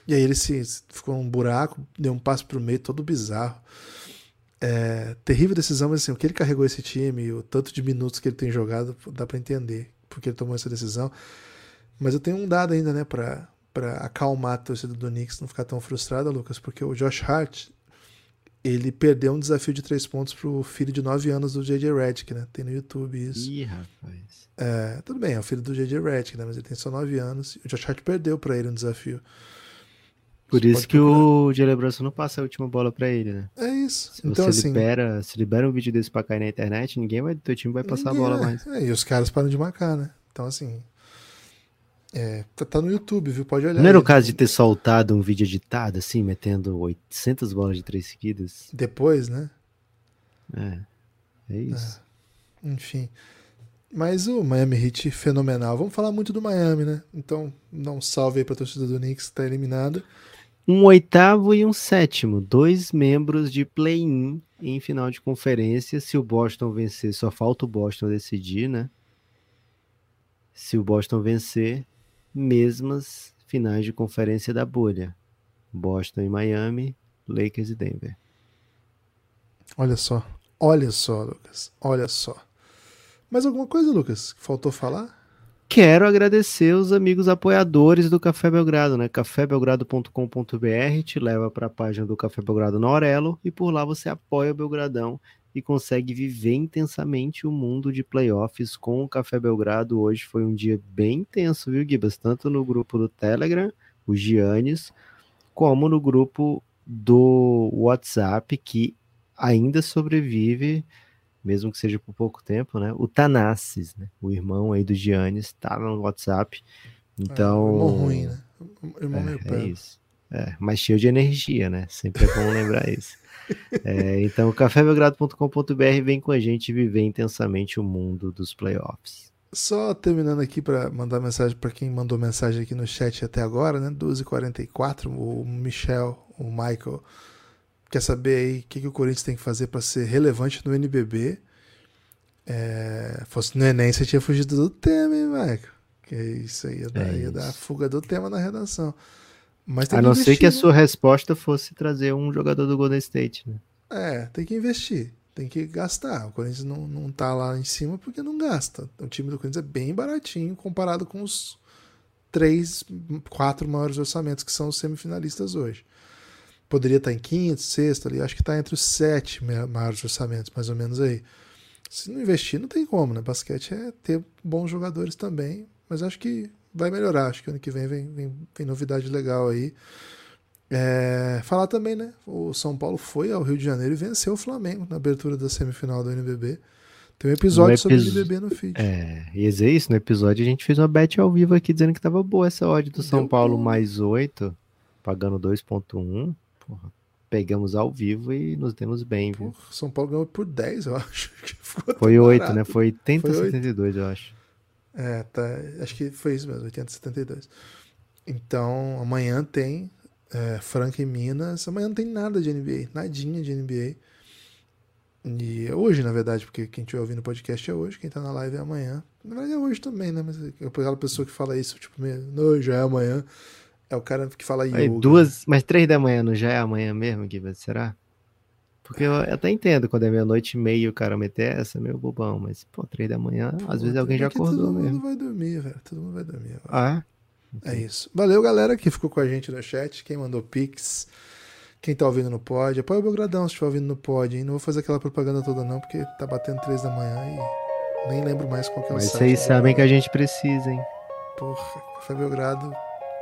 E aí ele se ficou um buraco, deu um passe para o meio todo bizarro. É, terrível decisão, mas assim, o que ele carregou esse time, o tanto de minutos que ele tem jogado, dá para entender porque ele tomou essa decisão. Mas eu tenho um dado ainda, né, para acalmar a torcida do Knicks, não ficar tão frustrada, Lucas, porque o Josh Hart ele perdeu um desafio de três pontos pro filho de nove anos do J.J. Redick, né? Tem no YouTube isso. Ih, rapaz. É, tudo bem, é o filho do J.J. Redick, né? Mas ele tem só nove anos. O Josh Hart perdeu para ele um desafio. Por você isso que procurar. o Brunson não passa a última bola para ele, né? É isso. Se então, você assim, libera, se libera um vídeo desse pra cair na internet, ninguém vai do teu time vai passar ninguém, a bola mais. É, e os caras param de marcar, né? Então, assim... É, tá, tá no YouTube, viu? Pode olhar. Não era o caso de ter soltado um vídeo editado, assim, metendo 800 bolas de três seguidas? Depois, né? É, é isso. Enfim. Mas o Miami Heat fenomenal. Vamos falar muito do Miami, né? Então, dá um salve aí pra torcida do Knicks que tá eliminada. Um oitavo e um sétimo, dois membros de play-in em final de conferência. Se o Boston vencer, só falta o Boston decidir, né? Se o Boston vencer, mesmas finais de conferência da bolha. Boston e Miami, Lakers e Denver. Olha só. Olha só, Lucas. Olha só. Mais alguma coisa, Lucas, que faltou falar? Quero agradecer os amigos apoiadores do Café Belgrado, né? cafébelgrado.com.br te leva para a página do Café Belgrado na Aurelo e por lá você apoia o Belgradão e consegue viver intensamente o mundo de playoffs com o Café Belgrado. Hoje foi um dia bem intenso, viu, Gibas? Tanto no grupo do Telegram, o Giannis, como no grupo do WhatsApp, que ainda sobrevive, mesmo que seja por pouco tempo, né? O Tanassis, né? O irmão aí do Giannis, tá no WhatsApp. Então. É, irmão ruim, né? Irmão é, meio é isso. É, mas cheio de energia, né? Sempre é bom lembrar isso. É, então, cafébelgrado.com.br vem com a gente viver intensamente o mundo dos playoffs. Só terminando aqui para mandar mensagem para quem mandou mensagem aqui no chat até agora, né? 12h44, o Michel, o Michael, quer saber aí o que, que o Corinthians tem que fazer para ser relevante no NBB. É, fosse no Enem, você tinha fugido do tema, hein, Michael? Que isso aí ia dar, É ia dar a fuga do tema na redação. Mas A não investir, ser que a né? sua resposta fosse trazer um jogador do Golden State, né? É, tem que investir, tem que gastar. O Corinthians não, não tá lá em cima porque não gasta. O time do Corinthians é bem baratinho comparado com os três, quatro maiores orçamentos que são os semifinalistas hoje. Poderia estar em quinto, sexto ali, acho que está entre os sete ma- maiores orçamentos, mais ou menos aí. Se não investir, não tem como, né? Basquete é ter bons jogadores também, mas acho que vai melhorar. Acho que ano que vem vem, vem, vem novidade legal aí. É, falar também, né? O São Paulo foi ao Rio de Janeiro e venceu o Flamengo na abertura da semifinal do NBB. Tem um episódio No sobre o NBB no feed. É, ia dizer isso, no episódio a gente fez uma bet ao vivo aqui dizendo que tava boa essa odd do São Deu Paulo mais 8, pagando 2.1. Porra, pegamos ao vivo e nos demos bem, viu? Porra, São Paulo ganhou por 10, eu acho. Foi 8, barato. né? Foi 80 Foi oito. 72, eu acho. É, tá, acho que foi isso mesmo, 872. Então, amanhã tem é, Franca e Minas. Amanhã não tem nada de NBA, nadinha de NBA. E é hoje, na verdade, porque quem estiver ouvindo o podcast é hoje, quem tá na live é amanhã. Na verdade é hoje também, né? Mas aquela pessoa que fala isso, tipo, meio, não, já é amanhã. É o cara que fala Aí, yoga. duas, mas três da manhã não já é amanhã mesmo, Guiba? Será? Porque eu até entendo quando é meia-noite e meia o cara meter essa, é meio bobão, mas, pô, três da manhã, Pô, às vezes alguém já daqui acordou Todo mundo mesmo. vai dormir, velho. Todo mundo vai dormir. Ah, É isso. Valeu, galera, que ficou com a gente no chat. Quem mandou pix. Quem tá ouvindo no pod. Apoia o Belgradão se estiver ouvindo no pod, hein? Não vou fazer aquela propaganda toda, não, porque tá batendo três da manhã e nem lembro mais qual que é o mas vocês sabem que a gente precisa, hein? Porra, Café Belgrado.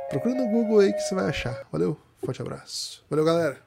Procura no Google aí que você vai achar. Valeu, forte abraço. Valeu, galera.